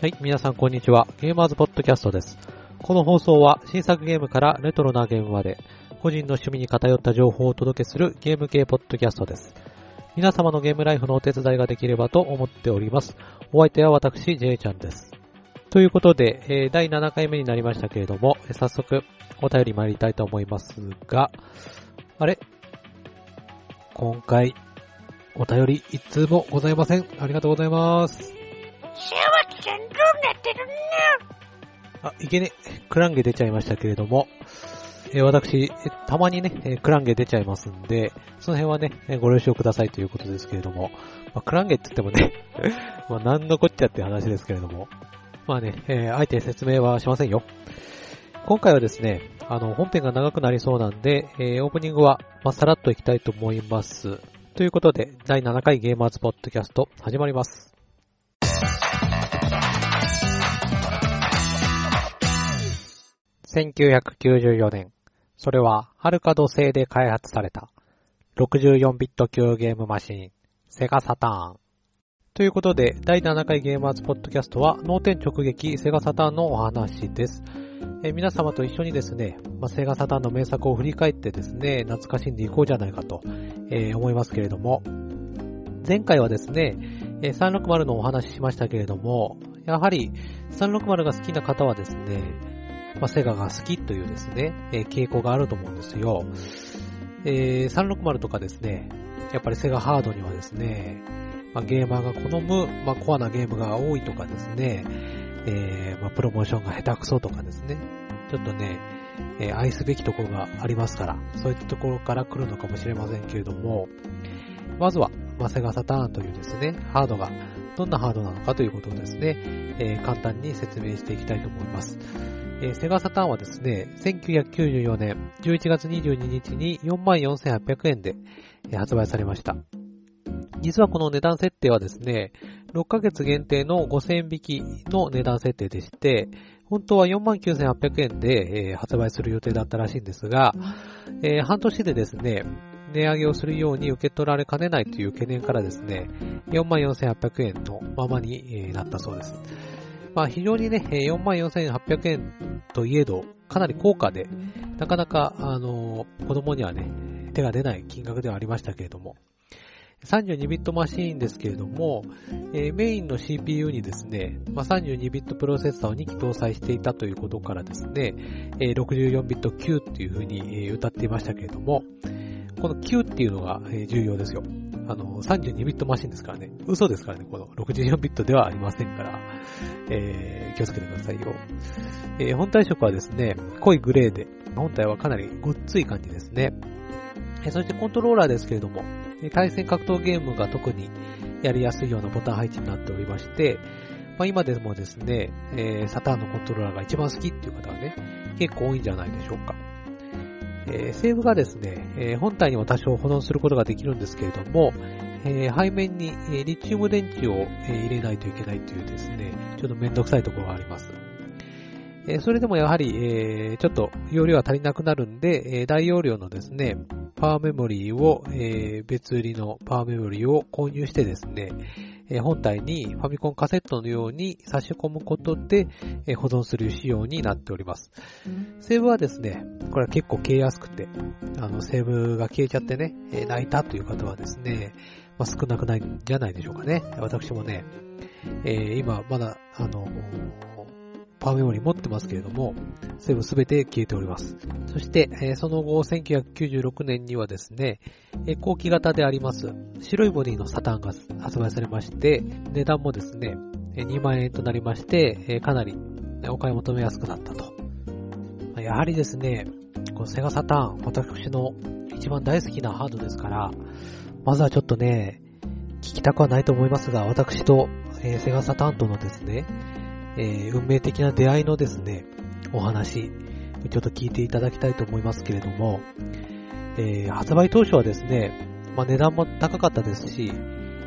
はい、皆さんこんにちは。ゲーマーズポッドキャストです。この放送は新作ゲームからレトロなゲームまで、個人の趣味に偏った情報をお届けするゲーム系ポッドキャストです。皆様のゲームライフのお手伝いができればと思っております。お相手は私、J ちゃんです。ということで、えー第7回目になりましたけれども、えー早速お便り参りたいと思いますが、あれ？今回、お便り一通もございません。ありがとうございます。シャワキさんどうなってるあ、いけね、クランゲ出ちゃいましたけれども、え私、たまにね、えクランゲ出ちゃいますんで、その辺はね、ご了承くださいということですけれども、まあ、クランゲって言ってもね、まあ、なんのこっちゃって話ですけれども、まあね、えーあえて説明はしませんよ。今回はですね、あの、本編が長くなりそうなんで、えーオープニングは、まあ、さらっといきたいと思います。ということで、第7回ゲーマーズポッドキャスト、始まります。1994年、それは、ハルカド製で開発された、64ビット級ゲームマシン、セガサターン。ということで、第7回ゲーマーズポッドキャストは、脳天直撃セガサターンのお話です。え皆様と一緒にですね、まあ、セガサターンの名作を振り返ってですね、懐かしんでいこうじゃないかと、えー思いますけれども、前回はですね、え360のお話ししましたけれども、やはり360が好きな方はですね、まあ、セガが好きというですね、えー傾向があると思うんですよ。えー360とかですね、やっぱりセガハードにはですね、まあ、ゲーマーが好む、まあ、コアなゲームが多いとかですね、えーまあ、プロモーションが下手くそとかですね、ちょっとね、えー愛すべきところがありますから、そういったところから来るのかもしれませんけれども、まずは、まあ、セガサターンというですね、ハードがどんなハードなのかということをですね、えー簡単に説明していきたいと思います。えーセガサターンはですね、1994年11月22日に44,800円で発売されました。実はこの値段設定はですね、6ヶ月限定の5000円引きの値段設定でして、本当は49,800円で、えー発売する予定だったらしいんですが、えー半年でですね、値上げをするように受け取られかねないという懸念からですね、44,800円のままになったそうです。まあ非常にね、44,800円といえど、かなり高価で、なかなか、あの子供にはね、手が出ない金額ではありましたけれども、32ビットマシーンですけれども、えーメインの CPU にですね、まあ、32ビットプロセッサーを2機搭載していたということからですね、えー64ビット Q っていう風に、えー歌っていましたけれども、この Q っていうのが、重要ですよ。あの、32ビットマシンですからね。嘘ですからね、この64ビットではありませんから、えー気をつけてくださいよ。えー本体色はですね、濃いグレーで、本体はかなりごっつい感じですね。えーそしてコントローラーですけれども、対戦格闘ゲームが特にやりやすいようなボタン配置になっておりまして、まあ、今でもですね、えーサターンのコントローラーが一番好きっていう方はね、結構多いんじゃないでしょうか。えーセーブがですね、えー本体にも多少保存することができるんですけれども、えー背面に、えリチウム電池を、え入れないといけないというですね、ちょっとめんどくさいところがあります。えそれでもやはり、えちょっと容量が足りなくなるんで、え大容量のですね、パワーメモリーを、え別売りのパワーメモリーを購入してですね、え本体にファミコンカセットのように差し込むことで、え保存する仕様になっております。セーブはですね、これは結構消えやすくて、あの、セーブが消えちゃってね、え泣いたという方はですね、まあ、少なくないんじゃないでしょうかね。私もね、えー今まだ、あの、パワーメモリ持ってますけれども、セーブすべて消えております。そして、えその後、1996年にはですね、え後期型であります、白いボディのサタンが発売されまして、値段もですね、2万円となりまして、えかなりお買い求めやすくなったと。やはりですね、このセガサターン、私の一番大好きなハードですから、まずはちょっとね、聞きたくはないと思いますが、私と、えーセガサターンとのですね、えー運命的な出会いのですね、お話、ちょっと聞いていただきたいと思いますけれども、えー発売当初はですね、まあ、値段も高かったですし、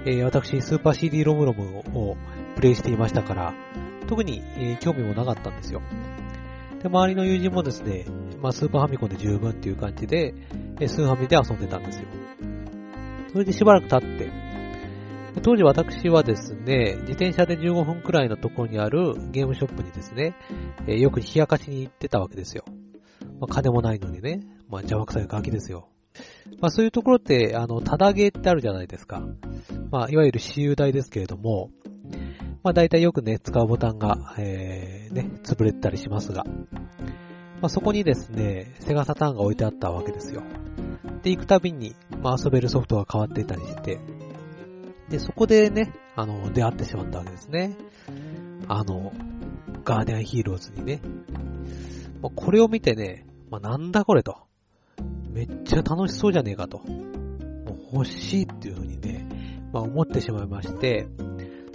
えー私、スーパー CD ロムロムをプレイしていましたから、特に、えー興味もなかったんですよ。で、周りの友人もですね、まあ、スーパーファミコンで十分っていう感じで、えースーファミで遊んでたんですよ。それでしばらく経って、当時私はですね、自転車で15分くらいのところにあるゲームショップにですね、えー、よく冷やかしに行ってたわけですよ。まあ、金もないのにね、まあ、邪魔くさいガキですよ。まあ、そういうところって、あの、ただゲーってあるじゃないですか。まあ、いわゆる私有台ですけれども、まあ、大体よくね、使うボタンが、えー、ね、潰れてたりしますが、まあ、そこにですね、セガサターンが置いてあったわけですよ。で、行くたびに、まあ、遊べるソフトが変わっていたりして、で、そこでね、あの、出会ってしまったわけですね。あの、ガーディアンヒーローズにね。まあ、これを見てね、まあ、なんだこれと。めっちゃ楽しそうじゃねえかと。もう欲しいっていう風にね、まあ、思ってしまいまして、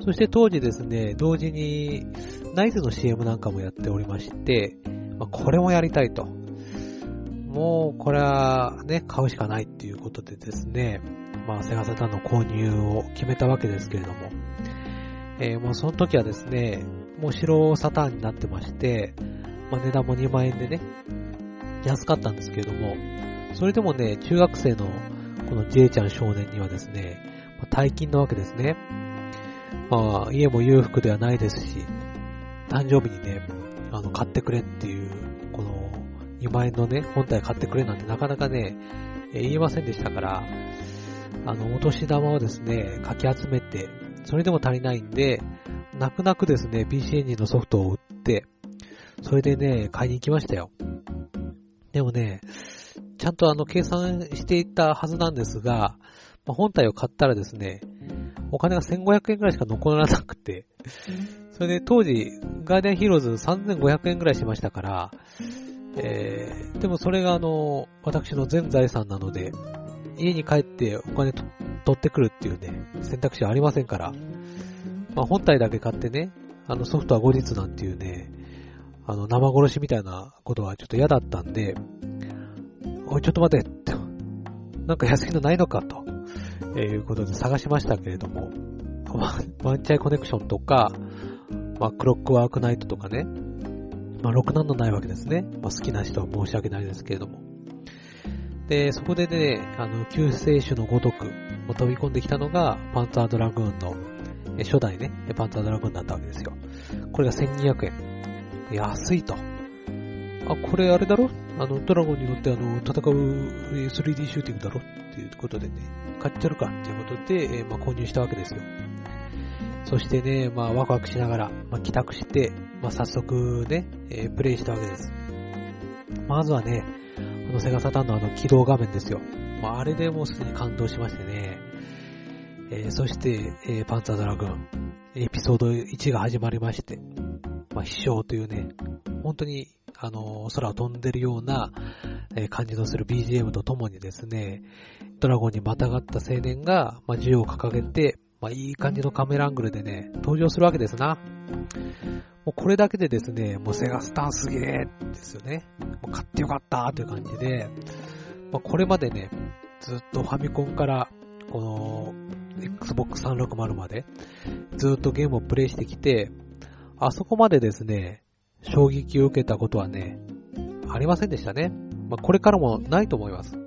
そして当時ですね、同時にナイツの CM なんかもやっておりまして、まあ、これもやりたいと。もう、これはね、買うしかないっていうことでですね、まあ、セガサターンの購入を決めたわけですけれども、えー、もうその時はですね、もう白サターンになってまして、まあ、値段も2万円でね、安かったんですけれども、それでもね、中学生のこの J ちゃん少年にはですね、まあ、大金なわけですね。まあ、家も裕福ではないですし、誕生日にね、あの、買ってくれっていう、この、2万円のね、本体買ってくれなんてなかなかね、言いませんでしたから、あの、お年玉をですね、かき集めて、それでも足りないんで、泣く泣くですね、PC エンジンのソフトを売って、それでね、買いに行きましたよ。でもね、ちゃんとあの、計算していたはずなんですが、まあ、本体を買ったらですね、お金が1500円くらいしか残らなくて、それで当時、ガーデンヒーローズ3500円くらいしましたから、えー、でもそれがあの、私の全財産なので、家に帰ってお金取ってくるっていうね、選択肢はありませんから、まあ、本体だけ買ってね、あのソフトは後日なんていうね、あの生殺しみたいなことはちょっと嫌だったんで、おい、ちょっと待て、なんか安いのないのかと、えいうことで探しましたけれども、ワンチャイコネクションとか、まあ、クロックワークナイトとかね、まあ、ろくなんのないわけですね。まあ、好きな人は申し訳ないですけれども。で、そこでね、あの、救世主のごとく、飛び込んできたのが、パンツァードラグーンの、初代ね、パンツァードラグーンだったわけですよ。これが1200円。安いと。あ、これあれだろ？あの、ドラゴンに乗ってあの、戦う 3D シューティングだろ？っていうことでね、買っちゃるか？っていうことで、えー、まあ、購入したわけですよ。そしてね、まあ、ワクワクしながら、まあ、帰宅して、まあ、早速ね、えー、プレイしたわけです。まずはね、このセガサタンのあの起動画面ですよ。まあ、あれでもうすでに感動しましてね。えー、そして、えー、パンツァードラグーン、エピソード1が始まりまして、まあ、飛翔というね、本当に、あのー、空を飛んでるような、えー、感じのする BGM とともにですね、ドラゴンにまたがった青年が、まあ、銃を掲げて、まあ、いい感じのカメラアングルでね、登場するわけですな。もうこれだけでですね、もうセガスターンすげえですよね。もう買ってよかったという感じで、まあ、これまでね、ずっとファミコンから、この、Xbox 360まで、ずっとゲームをプレイしてきて、あそこまでですね、衝撃を受けたことはね、ありませんでしたね。まあ、これからもないと思います。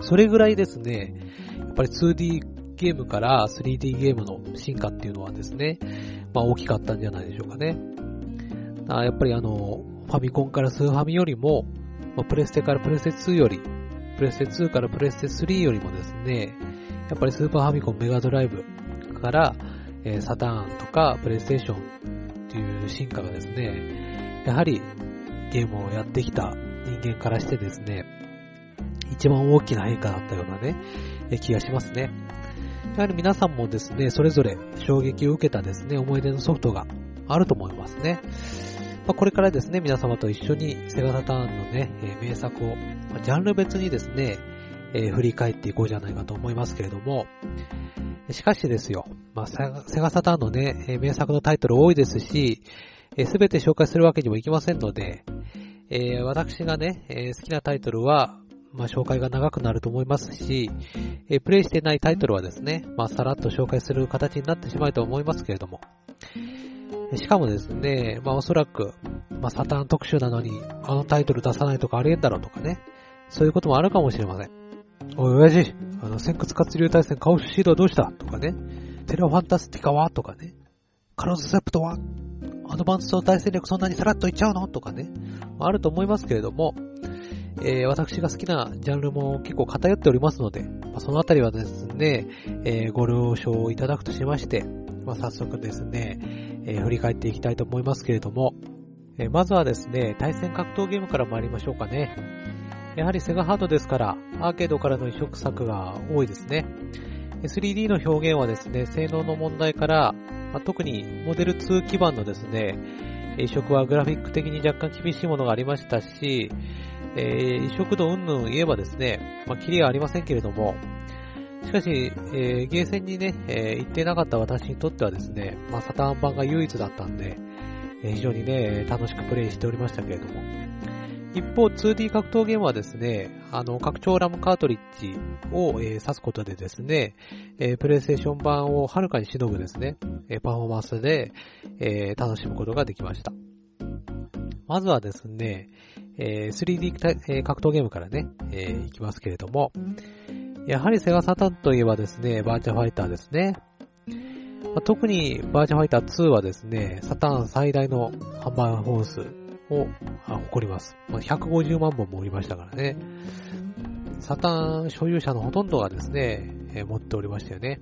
それぐらいですね、やっぱり 2D ゲームから 3D ゲームの進化っていうのはですね、まあ大きかったんじゃないでしょうかね。あやっぱりあの、ファミコンからスーファミよりも、まあ、プレステからプレステ2より、プレステ2からプレステ3よりもですね、やっぱりスーパーファミコンメガドライブから、えー、サターンとかプレイステーションっていう進化がですね、やはりゲームをやってきた人間からしてですね、一番大きな変化だったようなね、気がしますね。やはり皆さんもですね、それぞれ衝撃を受けたですね、思い出のソフトがあると思いますね。まあ、これからですね、皆様と一緒にセガサターンのね、えー、名作を、まあ、ジャンル別にですね、えー、振り返っていこうじゃないかと思いますけれども、しかしですよ、まあ、セガサターンのね、え名作のタイトル多いですし、す、べ、て紹介するわけにもいきませんので、えー、私がね、え好きなタイトルは、まあ、紹介が長くなると思いますし、えー、プレイしてないタイトルはですね、まあ、さらっと紹介する形になってしまうと思いますけれども、しかもですね、まあ、おそらく、まあ、サターン特集なのに、あのタイトル出さないとかありえんだろうとかね、そういうこともあるかもしれません。おい、親父、あの、仙窟活龍大戦カオスシードはどうした？とかね、テラファンタスティカは？とかね、カルドセプトは？アドバンスト大戦略そんなにさらっといっちゃうの？とかね、あると思いますけれども、えー、私が好きなジャンルも結構偏っておりますので、まあ、そのあたりはですね、えー、ご了承いただくとしまして、まあ、早速ですね、えー、振り返っていきたいと思いますけれども、えまずはですね、対戦格闘ゲームから参りましょうかね。やはりセガハードですから、アーケードからの移植作が多いですね。3D の表現はですね、性能の問題から、まあ、特にモデル2基盤のですね、移植はグラフィック的に若干厳しいものがありましたし、えー、移植度云々言えばですね、まあ、キリはありませんけれども、しかし、えー、ゲーセンにね、えー、行ってなかった私にとってはですね、まあ、サターン版が唯一だったんで、えー、非常にね、楽しくプレイしておりましたけれども、一方、2D 格闘ゲームはですね、あの、拡張ラムカートリッジを、えー、挿すことでですね、えー、プレイステーション版をはるかにしのぐですね、えー、パフォーマンスで、えー、楽しむことができました。まずはですね、えー、3D え格闘ゲームからね、えー、いきますけれども、やはりセガサタンといえばですね、バーチャファイターですね。まあ、特にバーチャファイター2はですね、サタン最大の販売本数を誇ります。まあ、150万本も売りましたからね。サタン所有者のほとんどがですね、えー、持っておりましたよね。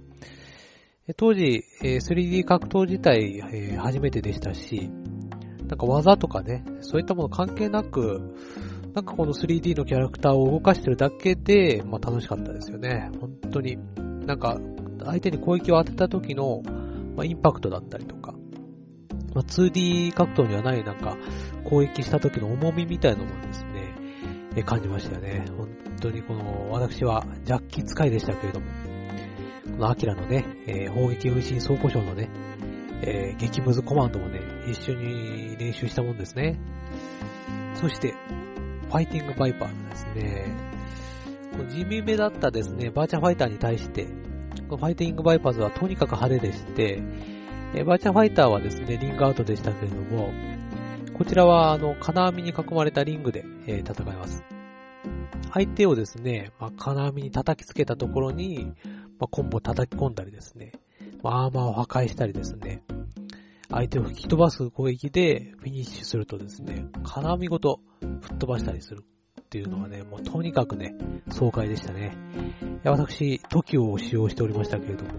当時、え、3D 格闘自体、え、初めてでしたし、なんか技とかね、そういったもの関係なく、なんかこの 3D のキャラクターを動かしてるだけで、まあ楽しかったですよね。本当に。なんか、相手に攻撃を当てた時の、まあ、インパクトだったりとか、まあ、2D 格闘にはないなんか、攻撃した時の重みみたいなものですね、え感じましたよね。本当にこの、私はジャッキ使いでしたけれども、このアキラのね、えー、砲撃運針走行賞のね、えー、激ムズコマンドもね、一緒に練習したもんですね。そして、ファイティングバイパーですね。地味めだったですね、バーチャファイターに対して、ファイティングバイパーズはとにかく派手でして、えバーチャファイターはですね、リングアウトでしたけれども、こちらは、あの、金網に囲まれたリングで、えー、戦います。相手をですね、まあ、金網に叩きつけたところに、まあ、コンボ叩き込んだりですね、アーマーを破壊したりですね、相手を吹き飛ばす攻撃でフィニッシュするとですね、金網ごと吹っ飛ばしたりするっていうのはね、もうとにかくね、爽快でしたね。私、TOKIO を使用しておりましたけれども、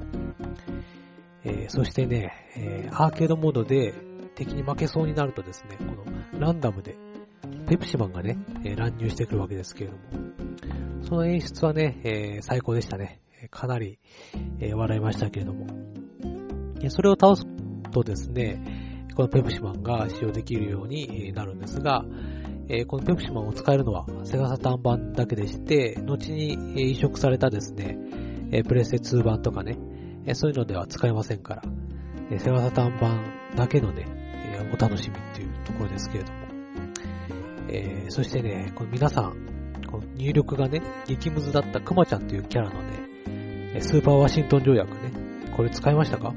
えー、そしてね、えー、アーケードモードで敵に負けそうになるとですね、このランダムでペプシマンがね、えー、乱入してくるわけですけれども、その演出はね、え、最高でしたね。かなり、え、笑いましたけれども。それを倒すとですね、このペプシマンが使用できるようになるんですが、このペプシマンを使えるのはセガサターン版だけでして、後に移植されたですね、プレステ2版とかね、そういうのでは使えませんから、セガサターン版だけのね、お楽しみっていうところですけれども。えー、そしてね、この皆さん、この入力がね、激ムズだったクマちゃんというキャラのね、スーパーワシントン条約ね、これ使いましたか？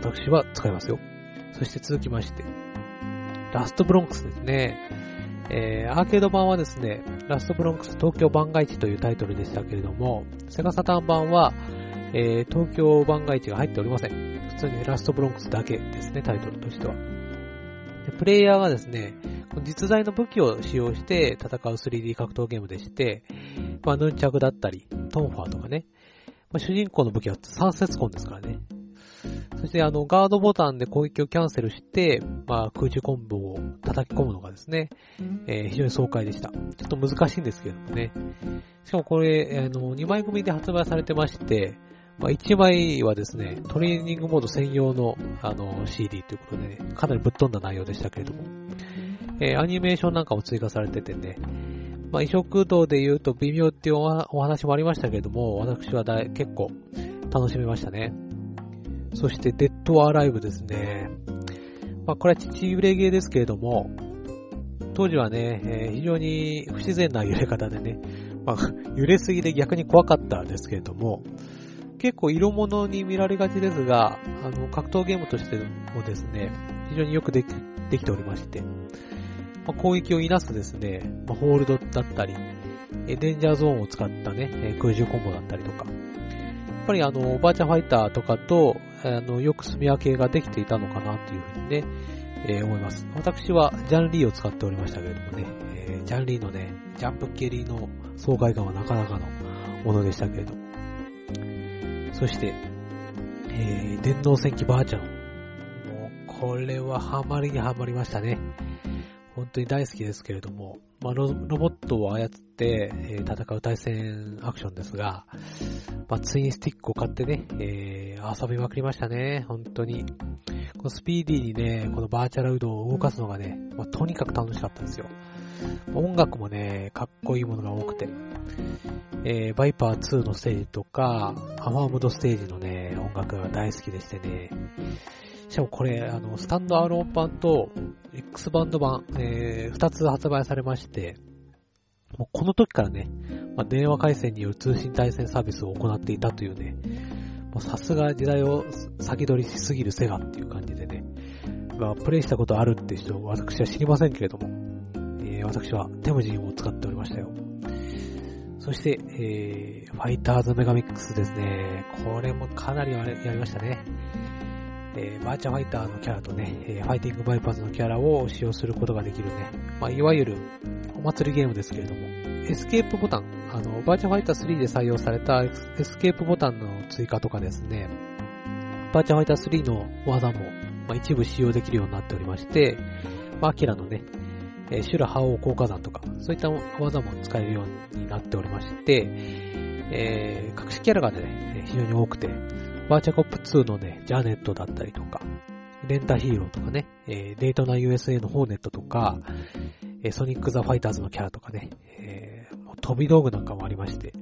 私は使いますよ。そして続きまして、ラストブロンクスですね。えー、アーケード版はですね、ラストブロンクス東京番外地というタイトルでしたけれども、セガサターン版は、えー、東京番外地が入っておりません。普通にラストブロンクスだけですね、タイトルとしては。でプレイヤーがですね、実在の武器を使用して戦う 3D 格闘ゲームでして、まあ、ヌンチャクだったり、トンファーとかね、まあ、主人公の武器は三節コンですからね。そしてあの、ガードボタンで攻撃をキャンセルして、まあ、空中コンボを叩き込むのがですね、えー、非常に爽快でした。ちょっと難しいんですけどもね。しかもこれ、あの、2枚組で発売されてまして、まあ、1枚はですね、トレーニングモード専用の、あの、CD ということでね、かなりぶっ飛んだ内容でしたけれども、えー、アニメーションなんかも追加されててね、まあ、移植度で言うと微妙っていうお話もありましたけれども、私は結構楽しめましたね。そしてデッドアライブですね。まあ、これは父揺れゲーですけれども、当時はね、えー、非常に不自然な揺れ方でね、まあ、揺れすぎで逆に怖かったですけれども、結構色物に見られがちですが、あの、格闘ゲームとしてもですね、非常によくできできておりまして、まあ、攻撃をいなすですね、まあ、ホールドだったり、デンジャーゾーンを使ったね、空中コンボだったりとか、やっぱりあの、バーチャファイターとかと、あの、よく住み分けができていたのかなというふうにね、えー、思います。私はジャンリーを使っておりましたけれどもね、えー、ジャンリーのね、ジャンプケリーの爽快感はなかなかのものでしたけれども。そして、えー、電動戦記ばあちゃん。もう、これはハマりにハマりましたね。本当に大好きですけれども、まあ、ロボットを操って、えー、戦う対戦アクションですが、まあ、ツインスティックを買ってね、えー、遊びまくりましたね、本当に。このスピーディーにね、このバーチャルウドを動かすのがね、まあ、とにかく楽しかったですよ。音楽もね、かっこいいものが多くて、えー、バイパー2のステージとか、アファームドステージのね、音楽が大好きでしてね、しかもこれ、あの、スタンドアローン版と X バンド版、えー、2つ発売されまして、もうこの時からね、まあ、電話回線による通信対戦サービスを行っていたというね、さすが時代を先取りしすぎるセガっていう感じでね、まあ、プレイしたことあるって人、私は知りませんけれども、えー、私はテムジンを使っておりましたよ。そして、えー、ファイターズメガミックスですね。これもかなりやりましたね。えー、バーチャファイターのキャラとね、えー、ファイティングバイパーズのキャラを使用することができるね、まあ、いわゆるお祭りゲームですけれども、エスケープボタン、あの、バーチャファイター3で採用されたエスケープボタンの追加とかですね、バーチャファイター3の技も、まあ、一部使用できるようになっておりまして、まあ、アキラのね、えー、シュラハオ効果山とか、そういった技も使えるようになっておりまして、えー、隠しキャラがね、非常に多くて、バーチャコップ2のね、ジャネットだったりとか、レンタヒーローとかね、えー、デートナ USA のホーネットとか、えー、ソニック・ザ・ファイターズのキャラとかね、えー、飛び道具なんかもありまして、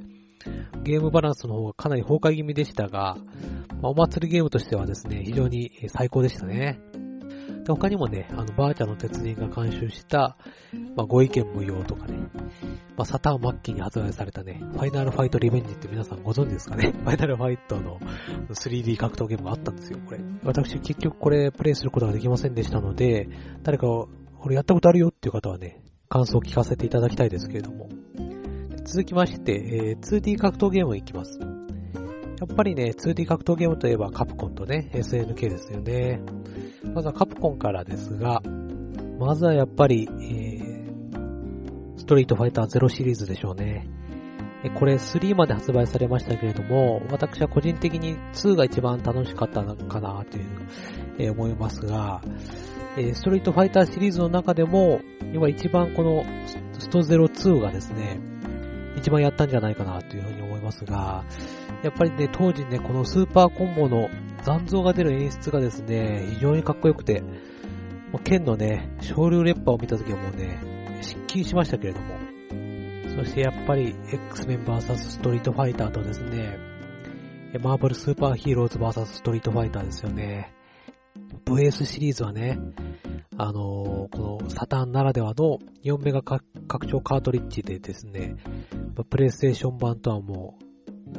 ゲームバランスの方がかなり崩壊気味でしたが、まあ、お祭りゲームとしてはですね、非常に最高でしたね。で他にもね、あの、バーチャの鉄人が監修した、まあ、ご意見無用とかね、まあ、サターン末期に発売されたね、ファイナルファイトリベンジって皆さんご存知ですかね？ファイナルファイトの 3D 格闘ゲームがあったんですよ、これ。私結局これプレイすることができませんでしたので、誰か、俺やったことあるよっていう方はね、感想を聞かせていただきたいですけれども。続きまして、えー、2D 格闘ゲームいきます。やっぱりね、2D 格闘ゲームといえばカプコンとね、SNK ですよね。まずはカプコンからですが、まずはやっぱり、えー、ストリートファイター0シリーズでしょうね。これ3まで発売されましたけれども、私は個人的に2が一番楽しかったのかなという、えー、思いますが、えー、ストリートファイターシリーズの中でも、今一番このスト02がですね、一番やったんじゃないかなというふうに思いますが、やっぱりね、当時ね、このスーパーコンボの残像が出る演出がですね、非常にかっこよくて、もう剣のね、昇竜烈波を見た時はもうね、失禁しましたけれども、そしてやっぱり X メン VS ストリートファイターとですね、マーブルスーパーヒーローズ VS ストリートファイターですよね。VS シリーズはね、あのー、このサターンならではの4メガ拡張カートリッジでですね、プレイステーション版とはもう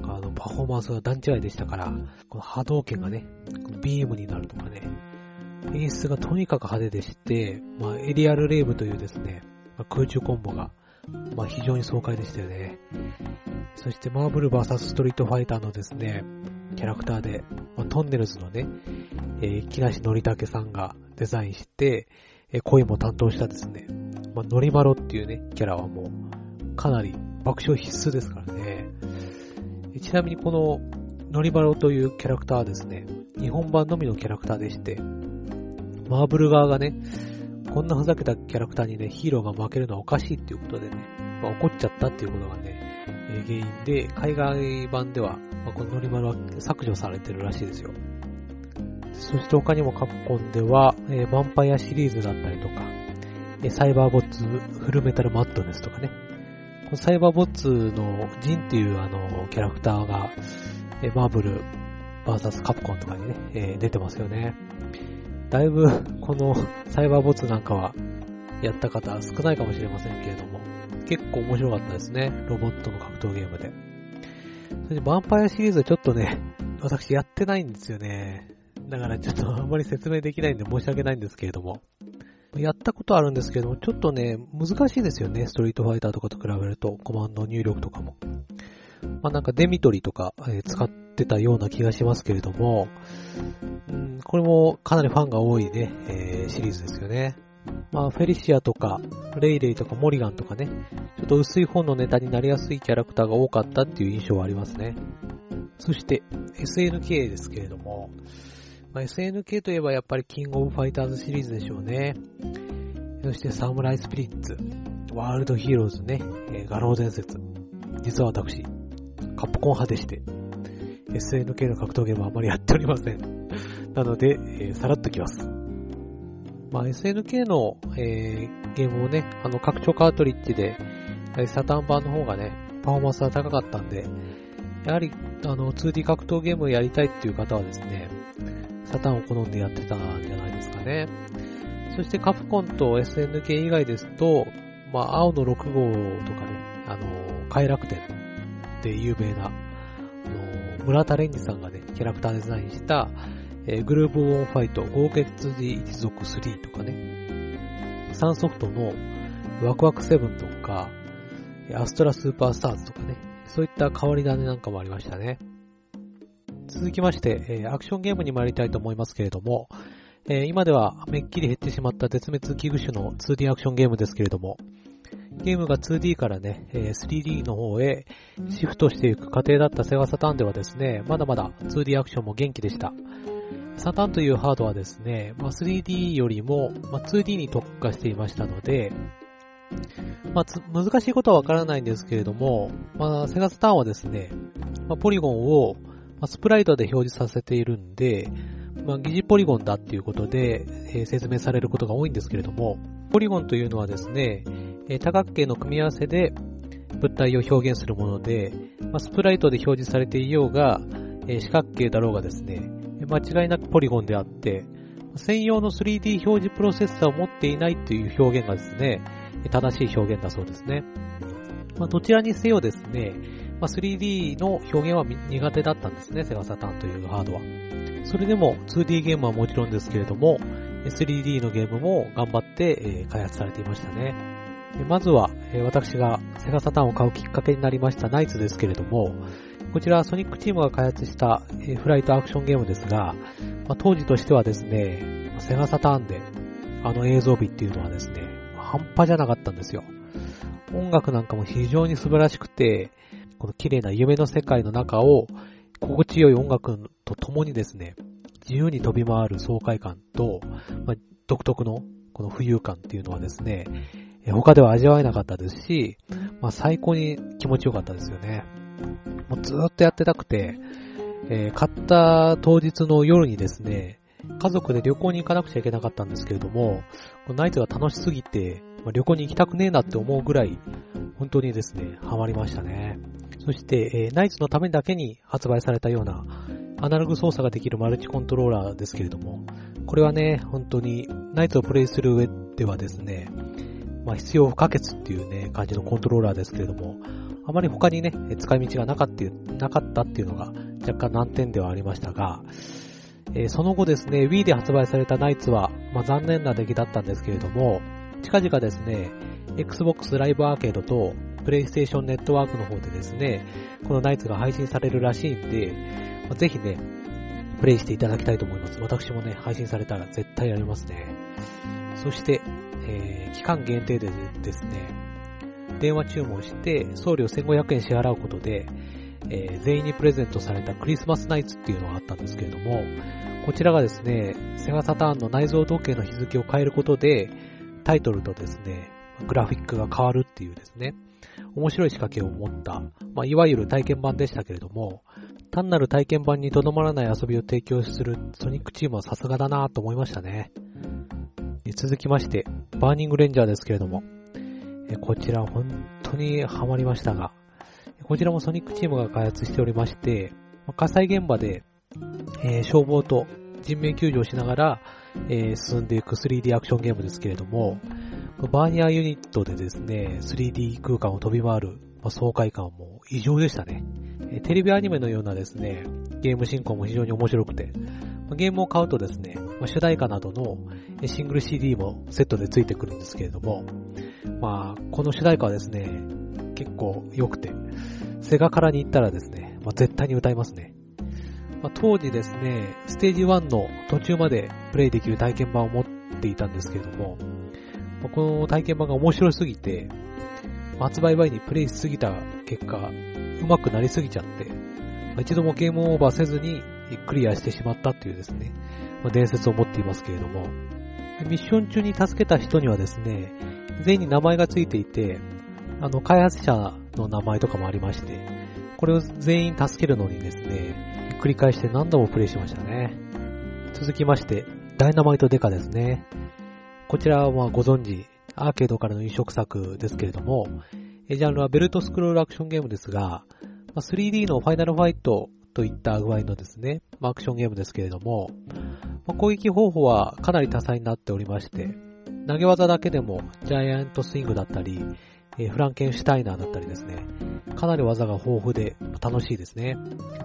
あの、パフォーマンスが段違いでしたから、この波動拳がね、ビームになるとかね、演出がとにかく派手でして、まあ、エリアルレイブというですね、まあ、空中コンボが、まあ、非常に爽快でしたよね。そして、マーブル VS ストリートファイターのですね、キャラクターで、まあ、トンネルズのね、えー、木梨憲武さんがデザインして、えー、声も担当したですね、まあ、ノリマロっていうね、キャラはもう、かなり爆笑必須ですからね。ちなみにこのノリバロというキャラクターはですね、日本版のみのキャラクターでして、マーブル側がね、こんなふざけたキャラクターにね、ヒーローが負けるのはおかしいっていうことでね、まあ、怒っちゃったっていうことがね、え、原因で、海外版では、まあ、このノリマルは削除されてるらしいですよ。そして他にもカプコンでは、えー、ヴァンパイアシリーズだったりとか、え、サイバーボッツフルメタルマッドネスとかね、サイバーボッツのジンっていうあの、キャラクターが、えマーブル VS カプコンとかにね、えー、出てますよね。だいぶ、このサイバーボッツなんかは、やった方少ないかもしれませんけれども、結構面白かったですね。ロボットの格闘ゲームで。それで、ヴァンパイアシリーズはちょっとね、私やってないんですよね。だからちょっとあんまり説明できないんで申し訳ないんですけれども。やったことあるんですけども、ちょっとね、難しいですよね。ストリートファイターとかと比べると、コマンド入力とかも。まあなんかデミトリとか、え、使ってたような気がしますけれども、うん、これもかなりファンが多いね、えー、シリーズですよね。まあ、フェリシアとか、レイレイとかモリガンとかね、ちょっと薄い本のネタになりやすいキャラクターが多かったっていう印象はありますね。そして、SNK ですけれども、まあ、SNK といえばやっぱりキングオブファイターズシリーズでしょうね。そしてサムライスピリッツ、ワールドヒーローズね、えー、餓狼伝説。実は私、カプコン派でして、SNK の格闘ゲームはあまりやっておりません。なので、えー、さらっときます。まあ、SNK の、えー、ゲームをね、あの、拡張カートリッジで、サタン版の方がね、パフォーマンスが高かったんで、やはり、あの、2D 格闘ゲームをやりたいっていう方はですね、サタンを好んでやってたんじゃないですかね。そしてカプコンと SNK 以外ですと、まあ、青の6号とかね、あの、快楽天で有名な、あの、村田蓮司さんがね、キャラクターデザインした、えー、グループウォンファイト、豪傑寺一族3とかね、サンソフトのワクワクセブンとか、アストラスーパースターズとかね、そういった変わり種なんかもありましたね。続きまして、え、アクションゲームに参りたいと思いますけれども、え、今ではめっきり減ってしまった絶滅危惧種の 2D アクションゲームですけれども、ゲームが 2D からね、え 3D の方へシフトしていく過程だったセガサターンではですね、まだまだ 2D アクションも元気でした。サターンというハードはですね、ま、3D よりも、ま、2D に特化していましたので、まあ、難しいことはわからないんですけれども、まあ、セガサターンはですね、まあ、ポリゴンを、まあ、スプライトで表示させているんで、まあ、疑似ポリゴンだっていうことで、えー、説明されることが多いんですけれども、ポリゴンというのはですね、えー、多角形の組み合わせで物体を表現するもので、まあ、スプライトで表示されていようが、えー、四角形だろうがですね、間違いなくポリゴンであって、専用の 3D 表示プロセッサーを持っていないという表現がですね、正しい表現だそうですね。まあ、どちらにせよですね、まあ、3D の表現は苦手だったんですね、セガサターンというハードは。それでも 2D ゲームはもちろんですけれども、3D のゲームも頑張って開発されていましたね。まずは、私がセガサターンを買うきっかけになりましたナイツですけれども、こちらソニックチームが開発したフライトアクションゲームですが、まあ、当時としてはですね、セガサターンであの映像美っていうのはですね、半端じゃなかったんですよ。音楽なんかも非常に素晴らしくて、この綺麗な夢の世界の中を心地よい音楽と共にですね、自由に飛び回る爽快感と、まあ、独特のこの浮遊感っていうのはですね、他では味わえなかったですし、まあ、最高に気持ちよかったですよね。もうずーっとやってたくて、えー、買った当日の夜にですね、家族で旅行に行かなくちゃいけなかったんですけれども、ナイトが楽しすぎて、まあ、旅行に行きたくねえなって思うぐらい、本当にですね、ハマりましたね。そして、えー、ナイツのためだけに発売されたような、アナログ操作ができるマルチコントローラーですけれども、これはね、本当に、ナイツをプレイする上ではですね、まあ、必要不可欠っていうね、感じのコントローラーですけれども、あまり他にね、使い道がなかったなかったっていうのが若干難点ではありましたが、えー、その後ですね、Wii で発売されたナイツは、まあ、残念な出来だったんですけれども、近々ですね、Xbox Live Arcade と PlayStation Network の方でですね、このナイツが配信されるらしいんで、まあ、ぜひね、プレイしていただきたいと思います。私もね、配信されたら絶対やりますね。そして、えー、期間限定でですね、電話注文して送料1500円支払うことで、えー、全員にプレゼントされたクリスマスナイツっていうのがあったんですけれども、こちらがですね、セガサターンの内蔵時計の日付を変えることで、タイトルとですね、グラフィックが変わるっていうですね、面白い仕掛けを持った、まあ、いわゆる体験版でしたけれども、単なる体験版にとどまらない遊びを提供するソニックチームはさすがだなと思いましたね。続きまして、バーニングレンジャーですけれども、こちら本当にハマりましたが、こちらもソニックチームが開発しておりまして、火災現場で、えー、消防と人命救助をしながら、えー、進んでいく 3D アクションゲームですけれども、バーニアユニットでですね、3D 空間を飛び回る、まあ、爽快感も異常でしたね。テレビアニメのようなですね、ゲーム進行も非常に面白くて、まゲームを買うとですね、ま、主題歌などのシングル CD もセットでついてくるんですけれども、まあ、この主題歌はですね、結構良くて、セガからに行ったらですね、まあ、絶対に歌いますね。まあ、当時ですね、ステージ1の途中までプレイできる体験版を持っていたんですけれども、この体験版が面白すぎて、発売前にプレイしすぎた結果、上手くなりすぎちゃって、一度もゲームオーバーせずにクリアしてしまったっていうですね、ま、伝説を持っていますけれども、ミッション中に助けた人にはですね、全員に名前がついていて、あの、開発者の名前とかもありまして、これを全員助けるのにですね、繰り返して何度もプレイしましたね。続きまして、ダイナマイトデカですね。こちらはご存知、アーケードからの移植作ですけれども、ジャンルはベルトスクロールアクションゲームですが、3D のファイナルファイトといった具合のですね、アクションゲームですけれども、攻撃方法はかなり多彩になっておりまして、投げ技だけでもジャイアントスイングだったり、フランケンシュタイナーだったりですね、かなり技が豊富で楽しいですね。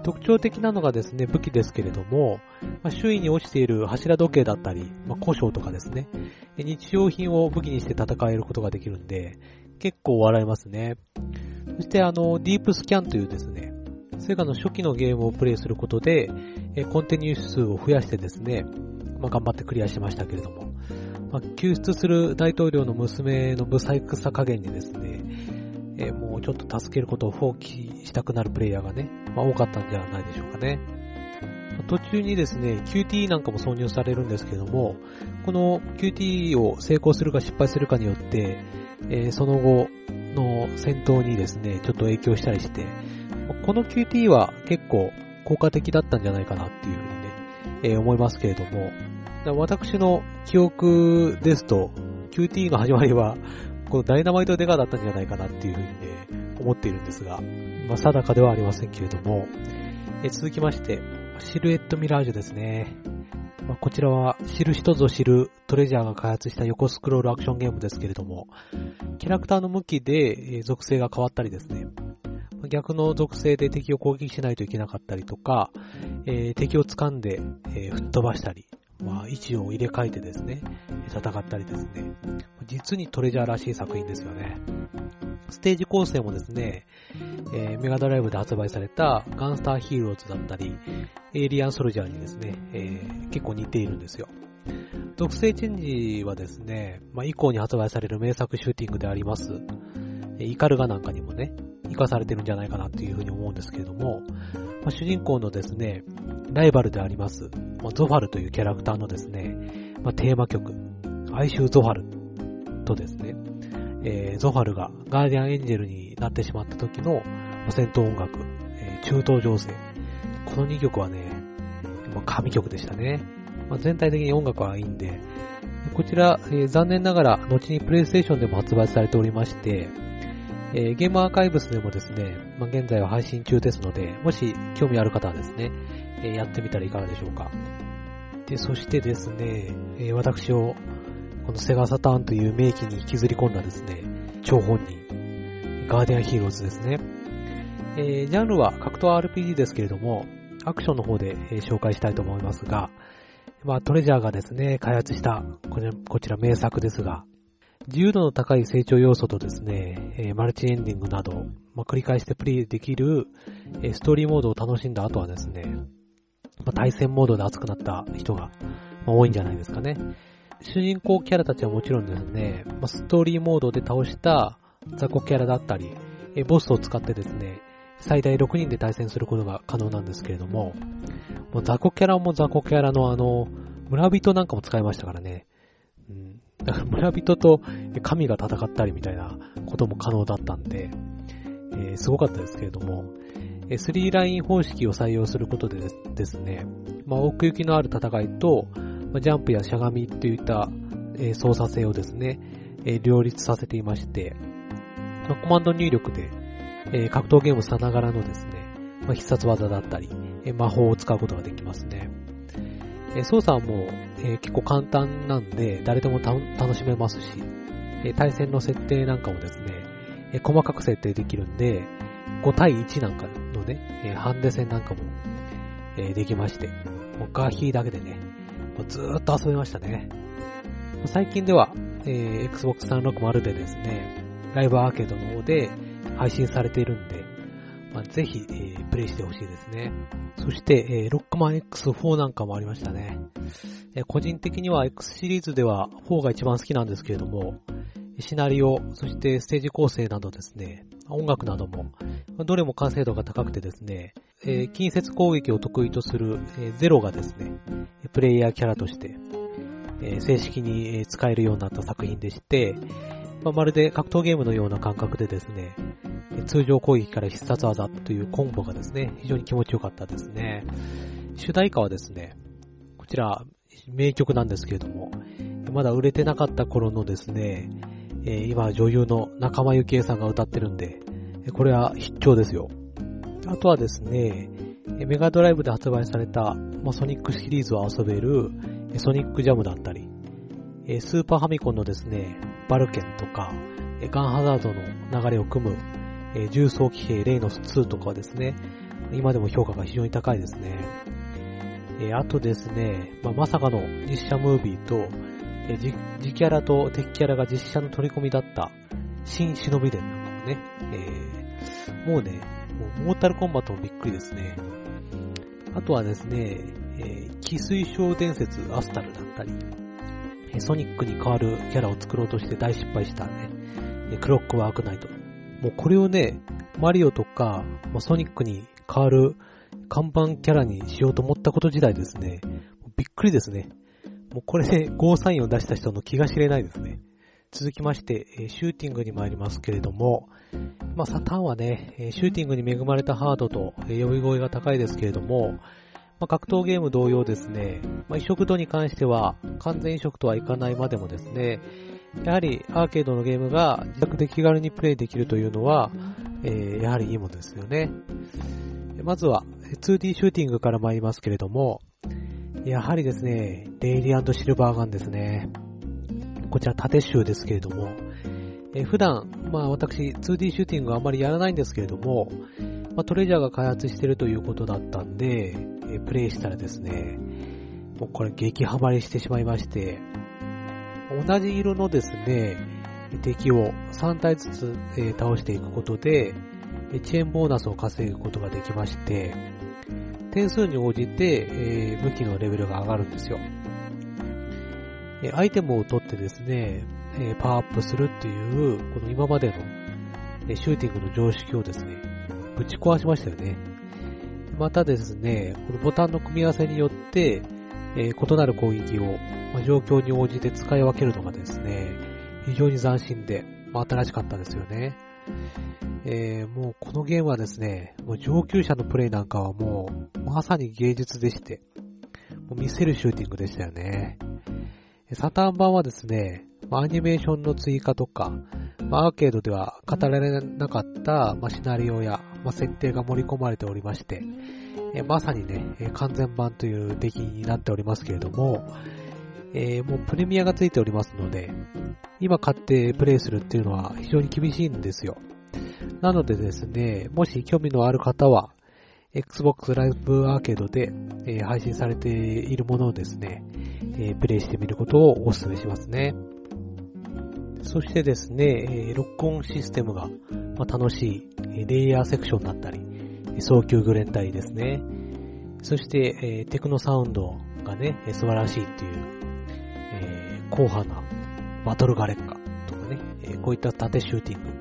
特徴的なのがですね、武器ですけれども、まあ、周囲に落ちている柱時計だったり、まあ、故障とかですね、日用品を武器にして戦えることができるんで、結構笑えますね。そしてあの、ディープスキャンというですね、セガの初期のゲームをプレイすることで、コンティニュー数を増やしてですね、まあ、頑張ってクリアしましたけれども、まあ、救出する大統領の娘のブサイクさ加減にですね、えー、もうちょっと助けることを放棄したくなるプレイヤーがね、まあ、多かったんじゃないでしょうかね。途中にですね、QT なんかも挿入されるんですけども、この QT を成功するか失敗するかによって、えー、その後の戦闘にですね、ちょっと影響したりして、この QT は結構効果的だったんじゃないかなっていうふうにね、えー、思いますけれども、私の記憶ですと、QT の始まりは、このダイナマイトデカだったんじゃないかなっていうふうにね、思っているんですが、まあ、定かではありませんけれども、え続きまして、シルエットミラージュですね。まあ、こちらは知る人ぞ知るトレジャーが開発した横スクロールアクションゲームですけれども、キャラクターの向きで属性が変わったりですね、逆の属性で敵を攻撃しないといけなかったりとか、えー、敵を掴んで、えー、吹っ飛ばしたり、まあ、位置を入れ替えてですね、戦ったりですね、実にトレジャーらしい作品ですよね。ステージ構成もですね、えー、メガドライブで発売されたガンスターヒーローズだったり、エイリアンソルジャーにですね、えー、結構似ているんですよ。属性チェンジはですね、まあ、以降に発売される名作シューティングであります、イカルガなんかにもね、活かされてるんじゃないかなっていうふうに思うんですけれども、まあ、主人公のですね、ライバルであります、まあ、ゾファルというキャラクターのですね、まあ、テーマ曲、哀愁ゾファルとですね、えー、ゾファルがガーディアンエンジェルになってしまった時の、戦闘音楽、えー、中東情勢。この2曲はね、まあ、神曲でしたね。まあ、全体的に音楽はいいんで、こちら、えー、残念ながら、後にプレイステーションでも発売されておりまして、えー、ゲームアーカイブスでもですね、まあ、現在は配信中ですので、もし興味ある方はですね、え、やってみたらいかがでしょうか。で、そしてですね、え、私を、このセガサターンという名機に引きずり込んだですね、超本人、ガーディアンヒーローズですね。えー、ジャンルは格闘 RPG ですけれども、アクションの方で、え、紹介したいと思いますが、まあ、トレジャーがですね、開発したこちら、こちら名作ですが、自由度の高い成長要素とですね、えマルチエンディングなど、まあ、繰り返してプレイできる、えストーリーモードを楽しんだ後はですね、まあ、対戦モードで熱くなった人が、ま多いんじゃないですかね。主人公キャラたちはもちろんですね、まストーリーモードで倒した雑魚キャラだったり、えボスを使ってですね、最大6人で対戦することが可能なんですけれども、もう雑魚キャラも雑魚キャラのあの、村人なんかも使いましたからね。うん、だから村人と神が戦ったりみたいなことも可能だったんで、えー、すごかったですけれども、スリーライン方式を採用することでですね、まあ、奥行きのある戦いと、ジャンプやしゃがみといった、操作性をですね、両立させていまして、コマンド入力で、格闘ゲームさながらのですね、必殺技だったり、魔法を使うことができますね。操作はもう、結構簡単なんで、誰でも楽しめますし、対戦の設定なんかもですね、細かく設定できるんで、5対1なんかね、えハンデ戦なんかも、えできまして、もうガーヒーだけでね、もうずーっと遊べましたね。最近では、え、Xbox 360でですね、ライブアーケードの方で配信されているんで、まあ、ぜひ、えー、プレイしてほしいですね。そして、えー、ロックマン X4 なんかもありましたね。えー、個人的には X シリーズでは4が一番好きなんですけれども、シナリオ、そしてステージ構成などですね、音楽なども、どれも完成度が高くてですね、えー、近接攻撃を得意とする、えー、ゼロがですね、プレイヤーキャラとして、えー、正式に使えるようになった作品でして、まあ、まるで格闘ゲームのような感覚でですね、通常攻撃から必殺技というコンボがですね、非常に気持ちよかったですね。主題歌はですね、こちら、名曲なんですけれども、まだ売れてなかった頃のですね、え、今女優の仲間由紀恵さんが歌ってるんで、これは必聴ですよ。あとはですね、メガドライブで発売された、ま、ソニックシリーズを遊べるソニックジャムだったり、スーパーファミコンのですね、バルケンとか、ガンハザードの流れを組む、重装騎兵レイノス2とかはですね、今でも評価が非常に高いですね。あとですね、まあ、まさかの実写ムービーと、えー、自キャラと敵キャラが実写の取り込みだった新忍び伝なんかもね、えー、もうね、もうモータルコンバットもびっくりですね。あとはですね、えー、汽水晶伝説アスタルだったり、ソニックに代わるキャラを作ろうとして大失敗したね、クロックワークナイト。もうこれをね、マリオとか、ま、ソニックに代わる看板キャラにしようと思ったこと自体ですね、びっくりですね。もうこれでゴーサインを出した人の気が知れないですね。続きまして、シューティングに参りますけれども、まあ、サタンはね、シューティングに恵まれたハードと呼び声が高いですけれども、まあ、格闘ゲーム同様ですね、まあ、移植度に関しては完全移植とはいかないまでもですね、やはりアーケードのゲームが自宅で気軽にプレイできるというのは、えー、やはりいいものですよね。まずは 2D シューティングから参りますけれども、やはりですね、レイリーシルバーガンですね。こちら縦集ですけれども、え普段、まあ私 2D シューティングあまりやらないんですけれども、まあ、トレジャーが開発してるということだったんで、えプレイしたらですね、もうこれ激ハマりしてしまいまして、同じ色のですね、敵を3体ずつ、え倒していくことで、チェーンボーナスを稼ぐことができまして、点数に応じて、えー、武器のレベルが上がるんですよ。えアイテムを取ってですね、えパワーアップするっていう、この今までの、えシューティングの常識をですね、ぶち壊しましたよね。またですね、このボタンの組み合わせによって、え異なる攻撃を、ま状況に応じて使い分けるのがですね、非常に斬新で、まあ、新しかったですよね。えー、もうこのゲームはですね、もう上級者のプレイなんかはもう、まさに芸術でして、もう見せるシューティングでしたよね。サターン版はですね、アニメーションの追加とか、アーケードでは語られなかったシナリオや設定が盛り込まれておりまして、まさにね、完全版という出来になっておりますけれども、え、もうプレミアがついておりますので、今買ってプレイするっていうのは非常に厳しいんですよ。なのでですね、もし興味のある方は、Xbox Live Arcade で、えー、配信されているものをですね、えー、プレイしてみることをお勧めしますね。そしてですね、えー、録音システムが、まあ、楽しい、レイヤーセクションだったり、早急グレンタイですね。そして、え、テクノサウンドがね、素晴らしいっていう、え、硬派なバトルガレッカとかね、え、こういった縦シューティング。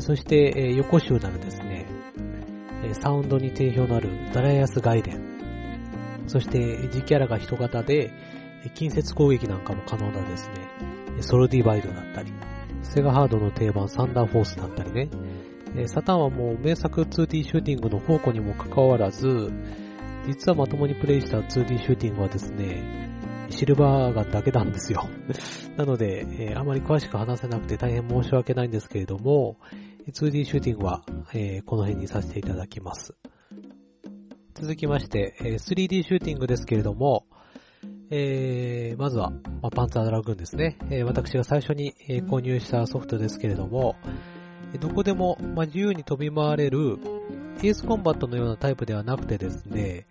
そして、えー、横集なるですね、サウンドに定評のあるダラヤス外伝。そして、G キャラが人型で、近接攻撃なんかも可能なですね、ソルディバイドだったり、セガハードの定番サンダーフォースだったりね、サタンはもう名作 2D シューティングの宝庫にもかかわらず、実はまともにプレイした 2D シューティングはですね、シルバーガンだけなんですよ。なので、えー、あまり詳しく話せなくて大変申し訳ないんですけれども、2D シューティングは、えー、この辺にさせていただきます。続きまして、えー、3D シューティングですけれども、えー、まずは、まあ、パンツァードラグーンですね。えー、私が最初に、え、購入したソフトですけれども、どこでも、まあ、自由に飛び回れる、エースコンバットのようなタイプではなくてですね、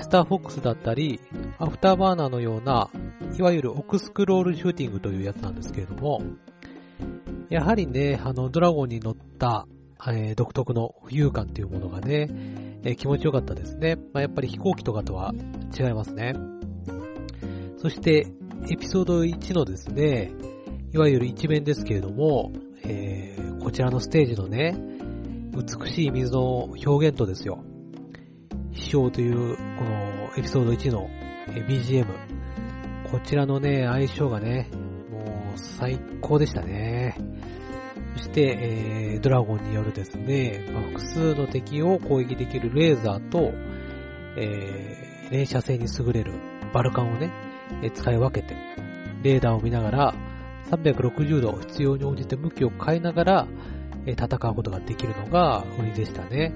スターフォックスだったり、アフターバーナーのような、いわゆる奥スクロールシューティングというやつなんですけれども、やはりね、あの、ドラゴンに乗った、えー、独特の浮遊感っていうものがね、えー、気持ちよかったですね。まあ、やっぱり飛行機とかとは違いますね。そして、エピソード1のですね、いわゆる一面ですけれども、えー、こちらのステージのね、美しい水の表現とですよ、飛翔というこのエピソード1の BGM、こちらのね、相性がね、最高でしたね。そして、えー、ドラゴンによるですね、まあ、複数の敵を攻撃できるレーザーと、えー、連射性に優れるバルカンをね、え使い分けて、レーダーを見ながら、360度必要に応じて向きを変えながら、え戦うことができるのが売りでしたね。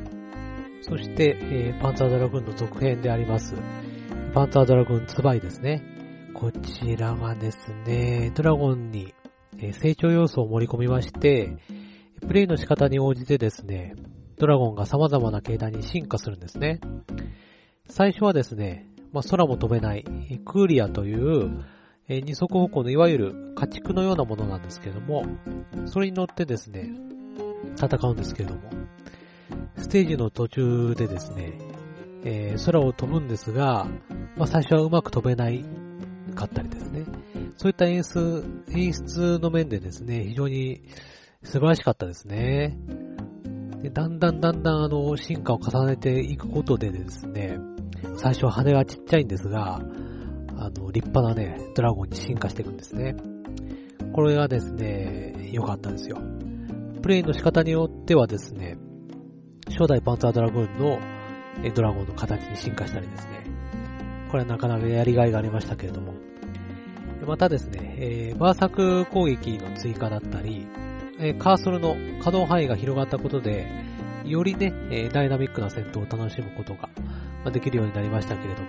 そして、えー、パンツァードラグーンの続編であります、パンツァードラグーンツバイですね。こちらがですね、ドラゴンに成長要素を盛り込みまして、プレイの仕方に応じてですね、ドラゴンが様々な形態に進化するんですね。最初はですね、まあ、空も飛べないクーリアという、二足歩行のいわゆる家畜のようなものなんですけれども、それに乗ってですね、戦うんですけれども、ステージの途中でですね、えー、空を飛ぶんですが、まあ、最初はうまく飛べないかったりですね。そういった演出、演出の面でですね、非常に素晴らしかったですね。でだんだんだんだんあの、進化を重ねていくことでですね、最初は羽がちっちゃいんですが、あの、立派なね、ドラゴンに進化していくんですね。これがですね、良かったですよ。プレイの仕方によってはですね、初代パンツァードラグーンのドラゴンの形に進化したりですね、これはなかなかやりがいがありましたけれども、またですね、えー、バーサク攻撃の追加だったり、えー、カーソルの可動範囲が広がったことで、よりね、え、ダイナミックな戦闘を楽しむことができるようになりましたけれども、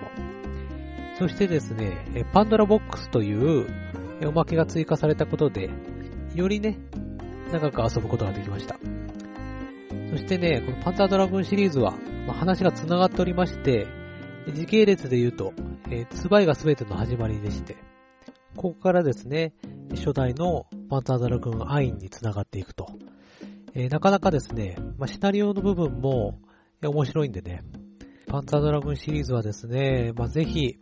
そしてですね、パンドラボックスというおまけが追加されたことで、よりね、長く遊ぶことができました。そしてね、このパンタードラグーンシリーズは、まあ、話が繋がっておりまして、時系列で言うと、えー、ツバイが全ての始まりでして、ここからですね、初代のパンタードラグーンアインに繋がっていくと。えー、なかなかですね、まあ、シナリオの部分も、えー、面白いんでね、パンタードラグンシリーズはですね、ま、ぜひ、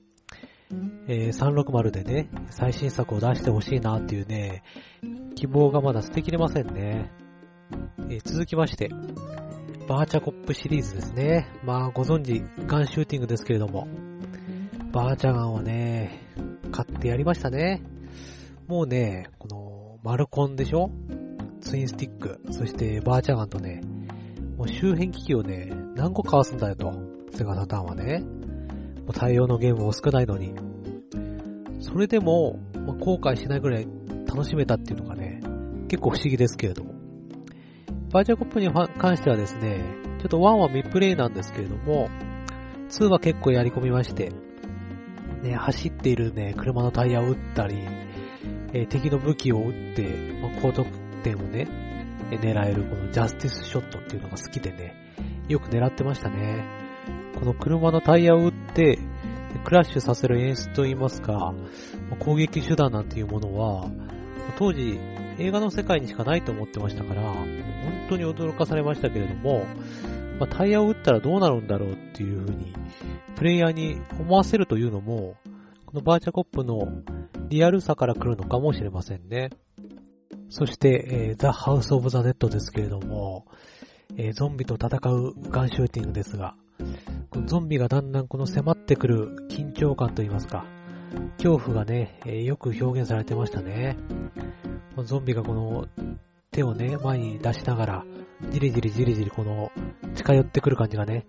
えー、360でね、最新作を出してほしいなっていうね、希望がまだ捨てきれませんね。え、続きまして、バーチャコップシリーズですね。まあご存知、ガンシューティングですけれども、バーチャガンはね、買ってやりましたね。もうね、この、マルコンでしょ？ツインスティック、そしてバーチャガンとね、もう周辺機器をね、何個買わすんだよと、セガサターンはね。もう対応のゲームも少ないのに。それでも、まあ、後悔しないぐらい楽しめたっていうのがね、結構不思議ですけれども。バーチャーコップに関してはですね、ちょっと1は未プレイなんですけれども、2は結構やり込みまして、ね、走っているね、車のタイヤを撃ったり、えー、敵の武器を撃って、まあ、高得点をね、狙えるこのジャスティスショットっていうのが好きでね、よく狙ってましたね。この車のタイヤを撃って、クラッシュさせる演出といいますか、攻撃手段なんていうものは、当時映画の世界にしかないと思ってましたから、本当に驚かされましたけれども、まあ、タイヤを打ったらどうなるんだろうっていう風に、プレイヤーに思わせるというのも、このバーチャコップのリアルさから来るのかもしれませんね。そして、えー、ザ・ハウス・オブ・ザ・ネットですけれども、えー、ゾンビと戦うガンシューティングですが、このゾンビがだんだんこの迫ってくる緊張感といいますか、恐怖がね、えー、よく表現されてましたね。ゾンビがこの手をね、前に出しながら、じりじりじりじりこの近寄ってくる感じがね、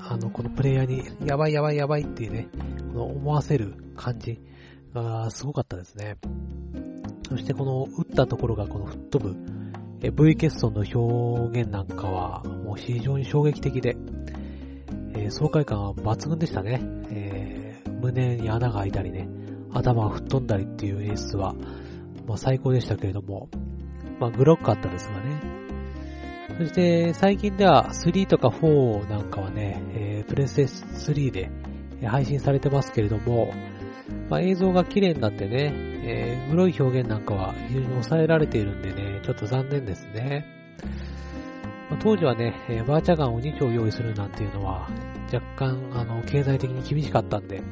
あの、このプレイヤーに、やばいやばいやばいっていうね、この思わせる感じがすごかったですね。そしてこの打ったところがこの吹っ飛ぶ、え V 欠損の表現なんかはもう非常に衝撃的で、えー、爽快感は抜群でしたね。えー、胸に穴が開いたりね、頭が吹っ飛んだりっていう演出は、まあ、最高でしたけれども、まあ、グロックあったですがね。そして最近では3とか4なんかはね、えー、プレステ3で配信されてますけれども、まあ、映像が綺麗になってね、えー、グロい表現なんかは非常に抑えられているんでね、ちょっと残念ですね。まあ当時はね、えーバーチャガンを2丁用意するなんていうのは、若干、あの、経済的に厳しかったんで、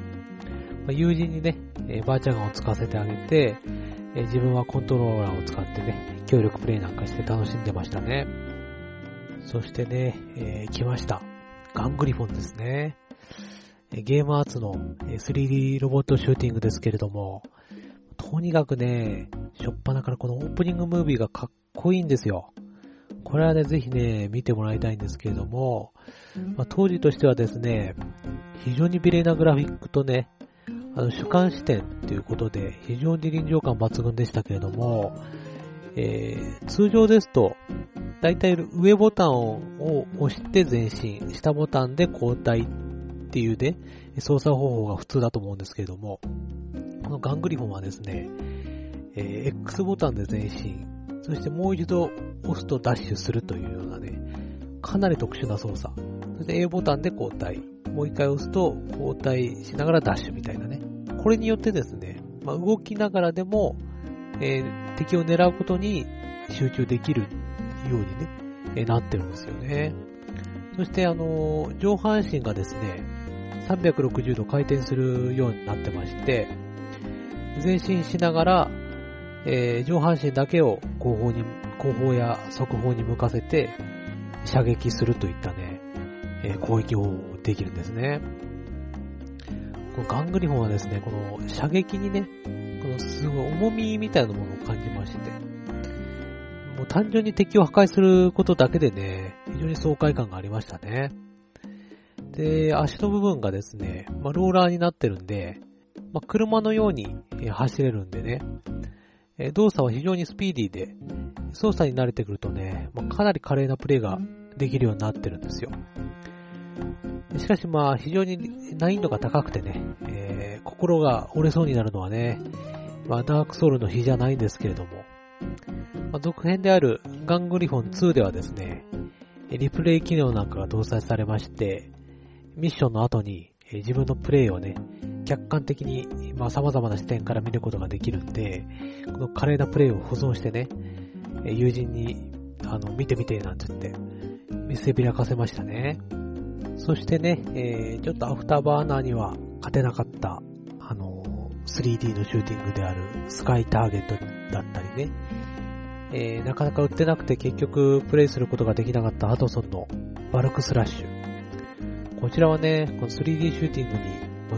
ま友人にね、えバーチャガンを使わせてあげて、えー自分はコントローラーを使ってね、協力プレイなんかして楽しんでましたね。そしてね、えー来ました。ガングリフォンですね。えーゲームアーツのえー 3D ロボットシューティングですけれども、とにかくね、しょっぱなからこのオープニングムービーがかっこいいんですよ。これはね、ぜひね、見てもらいたいんですけれども、まあ、当時としてはですね、非常に美麗なグラフィックとね、あの主観視点ということで、非常に臨場感抜群でしたけれども、えー通常ですと、だいたい上ボタンを押して前進、下ボタンで交代っていうね、操作方法が普通だと思うんですけれども、このガングリフォンはですね、えー X ボタンで前進、そしてもう一度押すとダッシュするというようなね、かなり特殊な操作。そして A ボタンで交代。もう一回押すと交代しながらダッシュみたいなね。これによってですね、まあ、動きながらでも、えー敵を狙うことに集中できるようにね、えーなってるんですよね。そしてあのー上半身がですね、360度回転するようになってまして、前進しながら、えー上半身だけを後方に、後方や側方に向かせて射撃するといったね、えー攻撃をできるんですね。このガングリフォンはですね、この射撃にね、このすごい重みみたいなものを感じまして、もう単純に敵を破壊することだけでね、非常に爽快感がありましたね。で、足の部分がですね、まあ、ローラーになってるんで、まあ、車のように走れるんでね、動作は非常にスピーディーで、操作に慣れてくるとね、まあ、かなり華麗なプレイができるようになってるんですよ。しかしまあ非常に難易度が高くてね、えー心が折れそうになるのはね、まあダークソウルの比じゃないんですけれども、まあ、続編であるガングリフォン2ではですね、リプレイ機能なんかが搭載されまして、ミッションの後に自分のプレイをね、客観的に、まあ、様々な視点から見ることができるんで、この華麗なプレイを保存してね、友人に、あの、見てみてなんて言って、見せびらかせましたね。そしてね、えーちょっとアフターバーナーには勝てなかった、あのー 3D のシューティングであるスカイターゲットだったりね、えーなかなか売ってなくて結局プレイすることができなかったハドソンのバルクスラッシュ。こちらはね、この 3D シューティング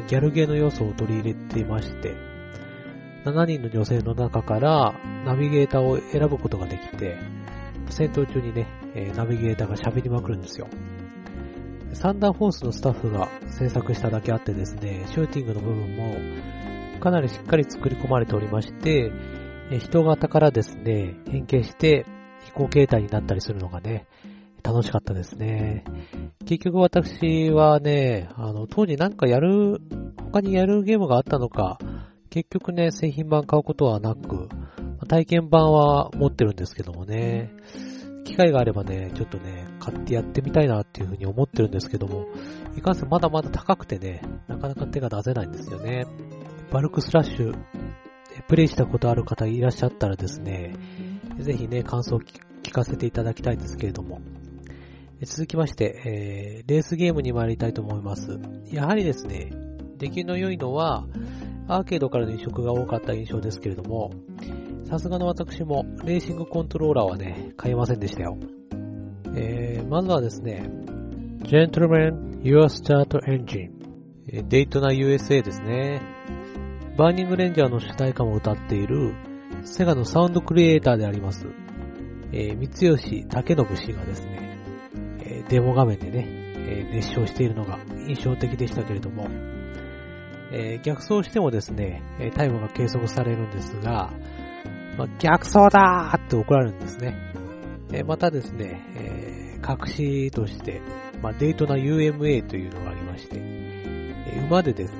にギャルゲーの要素を取り入れていまして、7人の女性の中からナビゲーターを選ぶことができて、戦闘中にね、ナビゲーターが喋りまくるんですよ。サンダーフォースのスタッフが制作しただけあってですね、シューティングの部分もかなりしっかり作り込まれておりまして、人型からですね、変形して飛行形態になったりするのがね、楽しかったですね。結局私はね、あの、当時なんかやる、他にやるゲームがあったのか、結局ね、製品版買うことはなく、体験版は持ってるんですけどもね、機会があればね、ちょっとね、買ってやってみたいなっていうふうに思ってるんですけども、いかんせんまだまだ高くてね、なかなか手が出せないんですよね。バルクスラッシュ、プレイしたことある方いらっしゃったらですね、ぜひね、感想を聞かせていただきたいんですけれども、続きまして、えーレースゲームに参りたいと思います。やはりですね、出来の良いのは、アーケードからの移植が多かった印象ですけれども、さすがの私も、レーシングコントローラーはね、買いませんでしたよ。えー、まずはですね、Gentlemen, Your Start Engine、デイトナ USA ですね。バーニングレンジャーの主題歌も歌っている、セガのサウンドクリエイターであります、えー、三吉武信氏がですね、えデモ画面でね、え熱唱しているのが印象的でしたけれども、え逆走してもですね、タイムが計測されるんですが、まあ、逆走だーって怒られるんですね。えまたですね、えー隠しとして、まあ、デイトナ UMA というのがありまして、え馬でです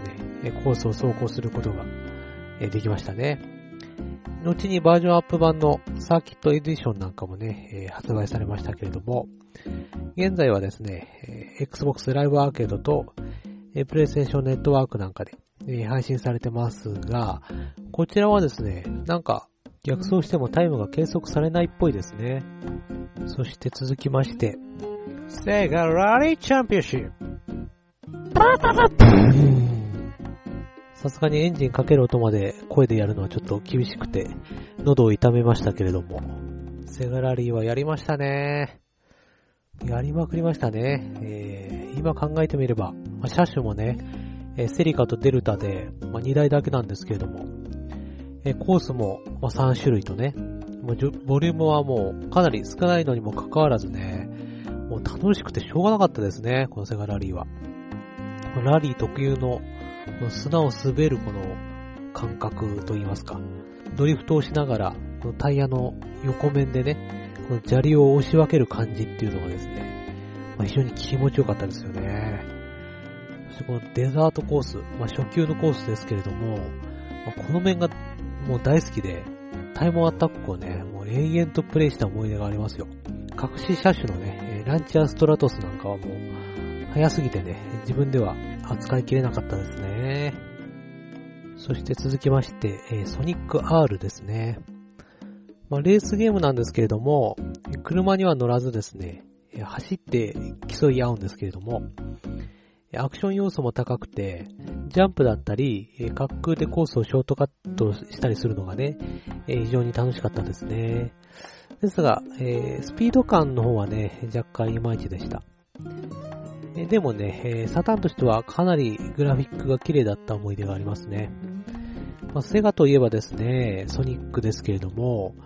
ね、コースを走行することが、できましたね。後にバージョンアップ版のサーキットエディションなんかもね、え発売されましたけれども、現在はですね、え Xbox Live Arcade と、え PlayStation Network なんかで、え配信されてますが、こちらはですね、なんか、逆走してもタイムが計測されないっぽいですね。そして続きまして、セガラリーチャンピオンシップ。さすがにエンジンかける音まで声でやるのはちょっと厳しくて、喉を痛めましたけれども。セガラリーはやりましたね。やりまくりましたね。えー、今考えてみれば、まあ、車種もね、えー、セリカとデルタで、まあ、2台だけなんですけれども、え、コースも、ま、3種類とね、ボリュームはもうかなり少ないのにもかかわらずね、もう楽しくてしょうがなかったですね、このセガラリーは。ラリー特有の砂を滑るこの感覚といいますか、ドリフトをしながら、このタイヤの横面でね、この砂利を押し分ける感じっていうのがですね、まあ、非常に気持ちよかったですよね。そしてこのデザートコース、まあ、初級のコースですけれども、まあ、この面がもう大好きで、タイムアタックをね、もう永遠とプレイした思い出がありますよ。隠し車種のね、ランチャーストラトスなんかはもう、早すぎてね、自分では扱いきれなかったですね。そして続きまして、えソニック R ですね。まあ、レースゲームなんですけれども、車には乗らずですね、走って競い合うんですけれども、アクション要素も高くて、ジャンプだったり、滑空でコースをショートカットしたりするのがね、非常に楽しかったですね。ですが、えー、スピード感の方はね、若干いまいちでした。えでもね、えサタンとしてはかなりグラフィックが綺麗だった思い出がありますね。まあ、セガといえばですね、ソニックですけれども、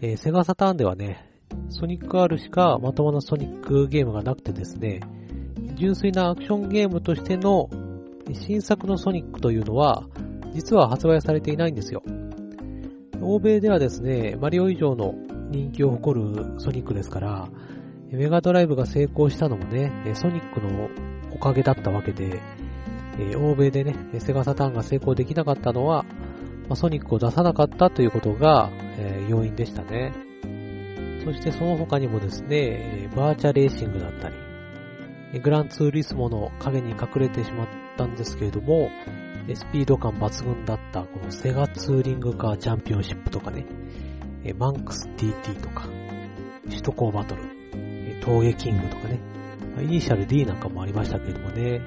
え、セガサターンではね、ソニック R しかまともなソニックゲームがなくてですね、純粋なアクションゲームとしての新作のソニックというのは、実は発売されていないんですよ。欧米ではですね、マリオ以上の人気を誇るソニックですから、メガドライブが成功したのもね、ソニックのおかげだったわけで、欧米でね、セガサターンが成功できなかったのは、ソニックを出さなかったということが、要因でしたね。そしてその他にもですね、バーチャレーシングだったり、グランツーリスモの影に隠れてしまったんですけれども、スピード感抜群だったこのセガツーリングカーチャンピオンシップとかね、マンクス TT とか、首都高バトル、峠キングとかね、イニシャル D なんかもありましたけれどもね、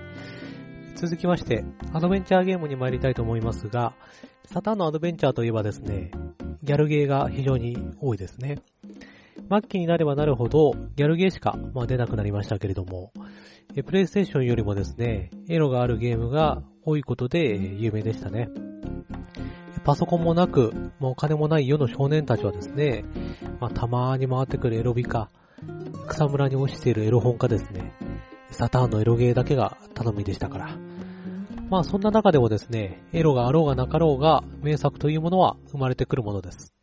続きまして、アドベンチャーゲームに参りたいと思いますが、サタンのアドベンチャーといえばですね、ギャルゲーが非常に多いですね。末期になればなるほど、ギャルゲーしか、まあ、出なくなりましたけれども、プレイステーションよりもですね、エロがあるゲームが多いことで有名でしたね。パソコンもなく、もうお金もない世の少年たちはですね、まあ、たまーに回ってくるエロビか、草むらに落ちているエロ本かですね、サターンのエロゲーだけが頼みでしたから。まあそんな中でもですね、エロがあろうがなかろうが名作というものは生まれてくるものです。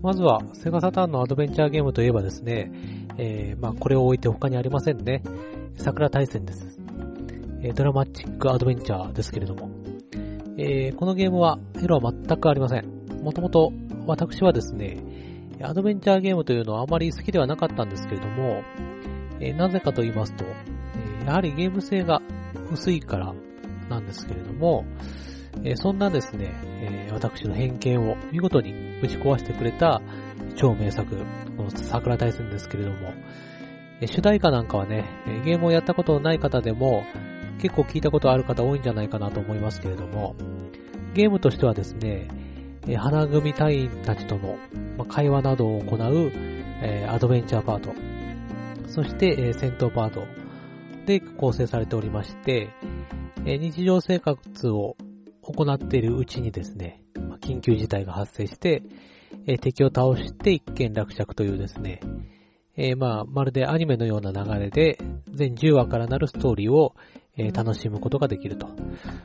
まずは、セガサターンのアドベンチャーゲームといえばですね、えー、まあこれを置いて他にありませんね。桜大戦です。えー、ドラマチックアドベンチャーですけれども、えー、このゲームはエロは全くありません。もともと私はですね、アドベンチャーゲームというのはあまり好きではなかったんですけれども、えー、なぜかと言いますと、えやはりゲーム性が薄いからなんですけれども、えそんなですね、え私の偏見を見事に打ち壊してくれた超名作、この桜大戦ですけれども、え主題歌なんかはね、ゲームをやったことのない方でも結構聞いたことある方多いんじゃないかなと思いますけれども、ゲームとしてはですね、え花組隊員たちとのま会話などを行う、えアドベンチャーパート、そして、え戦闘パートで構成されておりまして、え日常生活を行っているうちにですね、緊急事態が発生して、え敵を倒して一件落着というですね、えー、まあ、まるでアニメのような流れで、全10話からなるストーリーを、えー、楽しむことができると。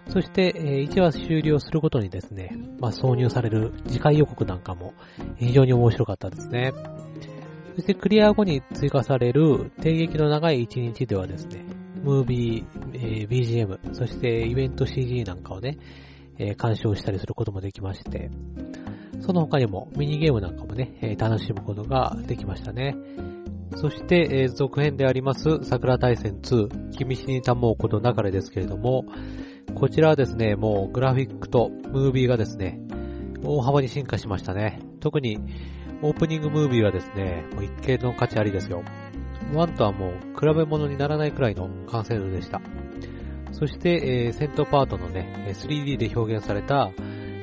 そして、えー、1話終了するごとにですね、まあ、挿入される次回予告なんかも非常に面白かったですね。そしてクリア後に追加される定劇の長い1日ではですね、ムービー、えー、BGM、そしてイベント CG なんかをね、え、鑑賞したりすることもできまして、その他にもミニゲームなんかもね、え、楽しむことができましたね。そして、え、続編であります桜大戦2、君死にたもうこと流れですけれども、こちらはですね、もうグラフィックとムービーがですね、大幅に進化しましたね。特にオープニングムービーはですね、もう一見の価値ありですよ。1とはもう比べ物にならないくらいの完成度でした。そして、えー、戦闘パートのね、3D で表現された、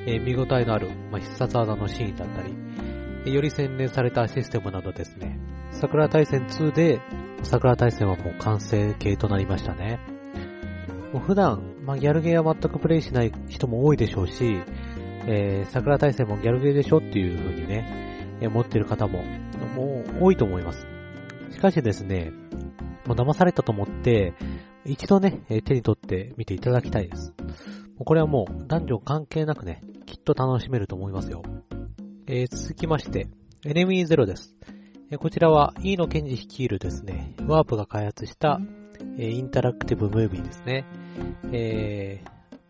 えー、見応えのある、まあ、必殺技のシーンだったり、より洗練されたシステムなどですね、桜大戦2で、桜大戦はもう完成形となりましたね。もう普段、まあ、ギャルゲーは全くプレイしない人も多いでしょうし、えー、桜大戦もギャルゲーでしょっていう風にね、えー、持ってる方も、もう多いと思います。しかしですね、もう騙されたと思って、一度ね、手に取ってみていただきたいです。これはもう男女関係なくね、きっと楽しめると思いますよ。えー、続きまして、エネミーゼロです。こちらは、飯野健二率いるですね、ワープが開発した、えインタラクティブムービーですね。え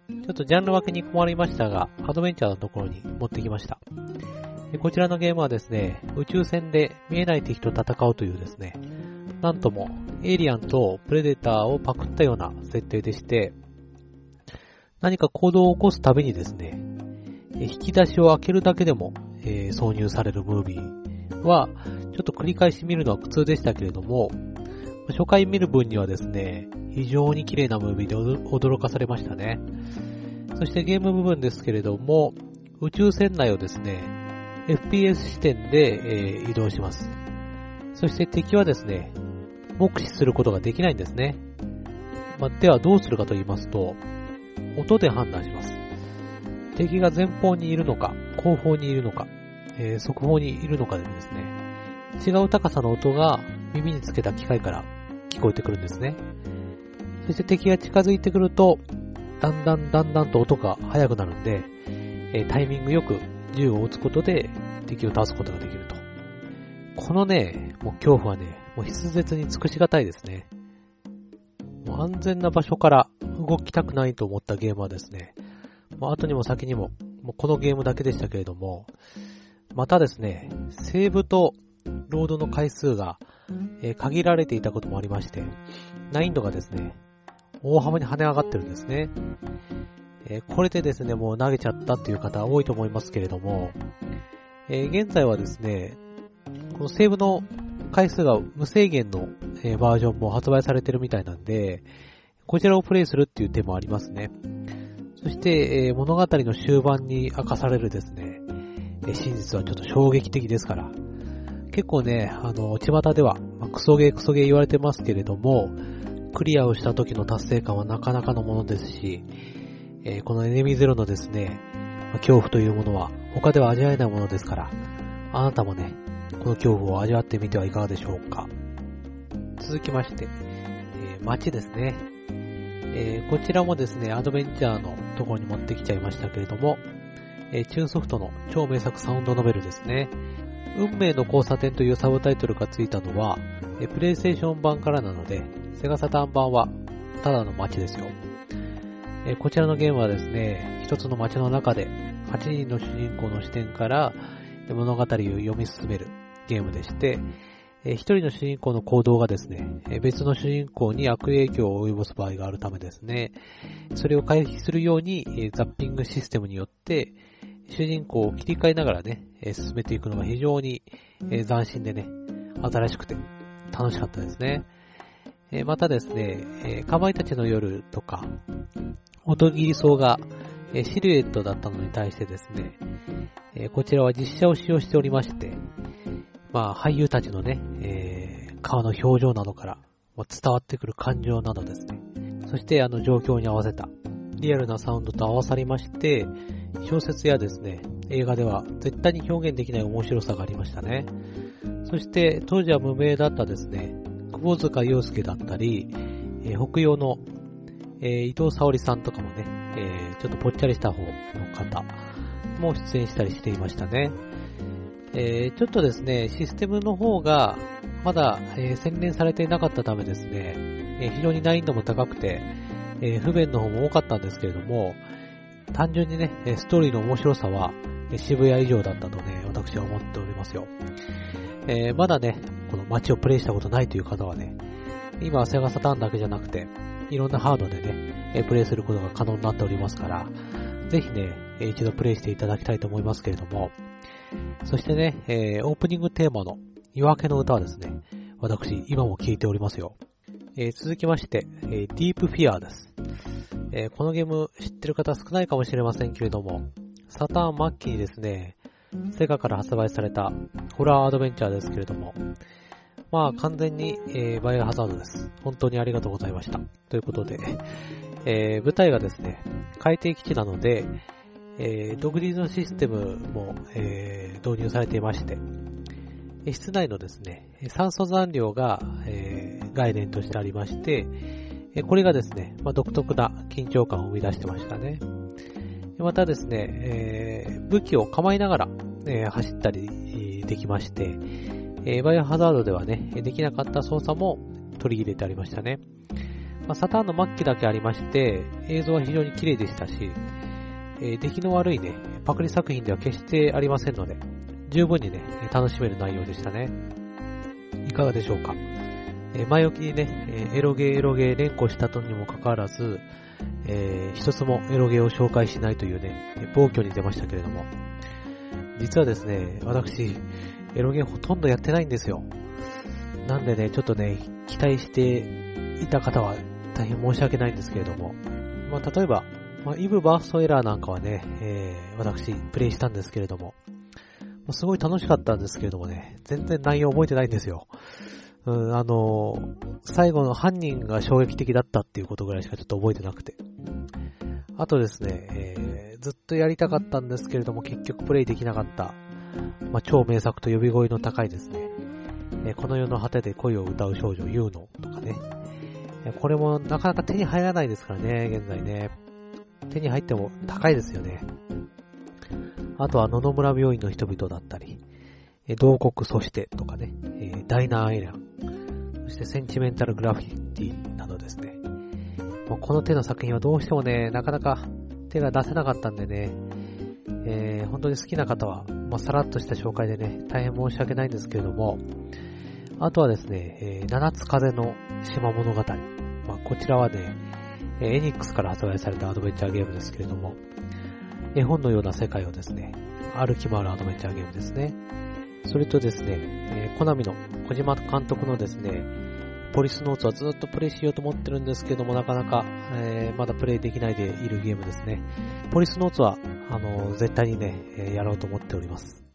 ー、ちょっとジャンル分けに困りましたが、アドベンチャーのところに持ってきました。こちらのゲームはですね、宇宙船で見えない敵と戦うというですね、なんともエイリアンとプレデターをパクったような設定でして、何か行動を起こすたびにですね、引き出しを開けるだけでも、えー、挿入されるムービーは、ちょっと繰り返し見るのは苦痛でしたけれども、初回見る分にはですね、非常に綺麗なムービーで驚かされましたね。そしてゲーム部分ですけれども、宇宙船内をですね、FPS 視点で、えー、移動します。そして敵はですね、目視することができないんですね。まあ、ではどうするかと言いますと、音で判断します。敵が前方にいるのか、後方にいるのか、えー、側方にいるのかでですね、違う高さの音が耳につけた機械から聞こえてくるんですね。そして敵が近づいてくると、だんだんだんだんと音が速くなるんで、えー、タイミングよく銃を撃つことで敵を倒すことができると。このね、もう恐怖はね、もう筆舌に尽くしがたいですね。もう安全な場所から動きたくないと思ったゲームはですね、もう後にも先にも、もうこのゲームだけでしたけれども、またですね、セーブとロードの回数が、えー、限られていたこともありまして、難易度がですね、大幅に跳ね上がってるんですね。え、これでですね、もう投げちゃったっていう方多いと思いますけれども、え、現在はですね、このセーブの回数が無制限の、えバージョンも発売されてるみたいなんで、こちらをプレイするっていう手もありますね。そして、え物語の終盤に明かされるですね、え真実はちょっと衝撃的ですから、結構ね、あの、巷では、ま、クソゲークソゲー言われてますけれども、クリアをした時の達成感はなかなかのものですし、えー、このエネミーゼロのですね、恐怖というものは他では味わえないものですから、あなたもね、この恐怖を味わってみてはいかがでしょうか。続きまして、えー、街ですね。えー、こちらもですね、アドベンチャーのところに持ってきちゃいましたけれども、えー、チューンソフトの超名作サウンドノベルですね。運命の交差点というサブタイトルがついたのは、えプレイステーション版からなので、セガサターン版はただの街ですよ。えこちらのゲームはですね、一つの街の中で8人の主人公の視点から物語を読み進めるゲームでして、一人の主人公の行動がですね、別の主人公に悪影響を及ぼす場合があるためですね、それを回避するようにザッピングシステムによって主人公を切り替えながらね、進めていくのが非常に斬新でね、新しくて楽しかったですね。またですね、かまいたちの夜とか、音切り層がシルエットだったのに対してですね、こちらは実写を使用しておりまして、まあ俳優たちのね、えー、顔の表情などから伝わってくる感情などですね、そしてあの状況に合わせたリアルなサウンドと合わさりまして、小説やですね、映画では絶対に表現できない面白さがありましたね。そして当時は無名だったですね、窪塚洋介だったり、え、北洋の、えー、伊藤沙織さんとかもね、えー、ちょっとぽっちゃりした方の方も出演したりしていましたね。えー、ちょっとですね、システムの方がまだ、えー、洗練されていなかったためですね、えー、非常に難易度も高くて、え不便の方も多かったんですけれども、単純にね、ストーリーの面白さは渋谷以上だったとね、私は思っておりますよ。えまだね、この街をプレイしたことないという方はね、今はセガサターンだけじゃなくて、いろんなハードでね、えプレイすることが可能になっておりますから、ぜひね、一度プレイしていただきたいと思いますけれども、そしてね、えー、オープニングテーマの夜明けの歌はですね、私、今も聴いておりますよ。えー、続きまして、えー、ディープフィアーです。えー、このゲーム知ってる方少ないかもしれませんけれども、サターン末期にですね、セガから発売されたホラーアドベンチャーですけれども、まあ完全に、えー、バイオハザードです。本当にありがとうございました。ということで、えー、舞台がですね、海底基地なので、えー、独自のシステムも、えー、導入されていまして、室内のですね、酸素残量が、えー、概念としてありまして、これがですね、まあ、独特な緊張感を生み出してましたね。またですね、えー、武器を構えながら、えー、走ったりできまして、えー、バイオハザードではね、できなかった操作も取り入れてありましたね。まあ、サターンの末期だけありまして、映像は非常に綺麗でしたし、えー、出来の悪いね、パクリ作品では決してありませんので、十分にね、楽しめる内容でしたね。いかがでしょうか。えー、前置きにね、えエロゲーエロゲー連呼したとにもかかわらず、えー、一つもエロゲーを紹介しないというね、暴挙に出ましたけれども、実はですね、私、エロゲーほとんどやってないんですよ。なんでね、ちょっとね、期待していた方は大変申し訳ないんですけれども、まあ、例えば、まあ、イブバーストエラーなんかはね、えー、私、プレイしたんですけれども、ますごい楽しかったんですけれどもね、全然内容覚えてないんですよ。うん、あの最後の犯人が衝撃的だったっていうことぐらいしかちょっと覚えてなくて。あとですね、えー、ずっとやりたかったんですけれども結局プレイできなかった、まあ、超名作と呼び声の高いですね、え、この世の果てで恋を歌う少女ユーノとかね、え、これもなかなか手に入らないですからね、現在ね。手に入っても高いですよね。あとは野々村病院の人々だったり、え同国そしてとかね、えダイナーアイラン、そしてセンチメンタルグラフィティなどですね。もうこの手の作品はどうしてもね、なかなか手が出せなかったんでね、えー、本当に好きな方は、まあ、さらっとした紹介でね、大変申し訳ないんですけれども、あとはですね、えー、七つ風の島物語。まあ、こちらはねえ、エニックスから発売されたアドベンチャーゲームですけれども、絵本のような世界をですね、歩き回るアドベンチャーゲームですね。それとですね、えー、コナミの小島監督のですね、ポリスノーツはずっとプレイしようと思ってるんですけども、なかなか、えー、まだプレイできないでいるゲームですね。ポリスノーツは、あの、絶対にね、えやろうと思っております。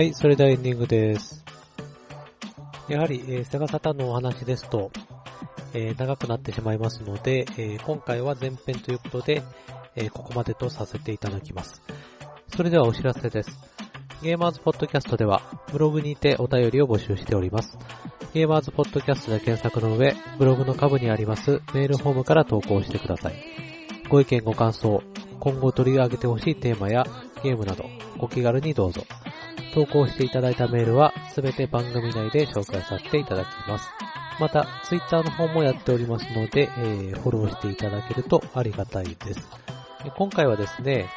はい、それではエンディングです。やはり、えー、セガサタンのお話ですと、えー、長くなってしまいますので、えー、今回は前編ということで、えここまでとさせていただきます。それではお知らせです。ゲーマーズポッドキャストでは、ブログにてお便りを募集しております。ゲーマーズポッドキャストで検索の上、ブログの下部にありますメールフォームから投稿してください。ご意見ご感想、今後取り上げてほしいテーマやゲームなど、ご気軽にどうぞ。投稿していただいたメールはすべて番組内で紹介させていただきます。また、ツイッターの方もやっておりますので、えー、フォローしていただけるとありがたいです。今回はですね、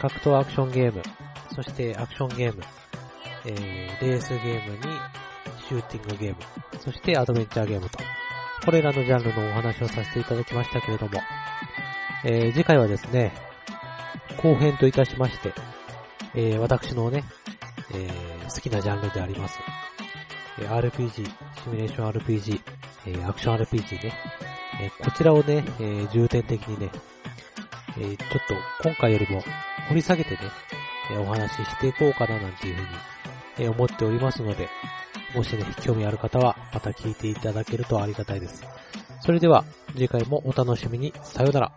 格闘アクションゲーム、そしてアクションゲーム、えー、レースゲームにシューティングゲーム、そしてアドベンチャーゲームと、これらのジャンルのお話をさせていただきましたけれども、えー、次回はですね、後編といたしまして、えー、私のね、えー、好きなジャンルであります。え RPG、シミュレーション RPG、え、アクション RPG ね。えこちらをね、え重点的にね、えちょっと今回よりも掘り下げてね、えお話ししていこうかななんていうふうに、え思っておりますので、もしね、興味ある方はまた聞いていただけるとありがたいです。それでは、次回もお楽しみに。さようなら。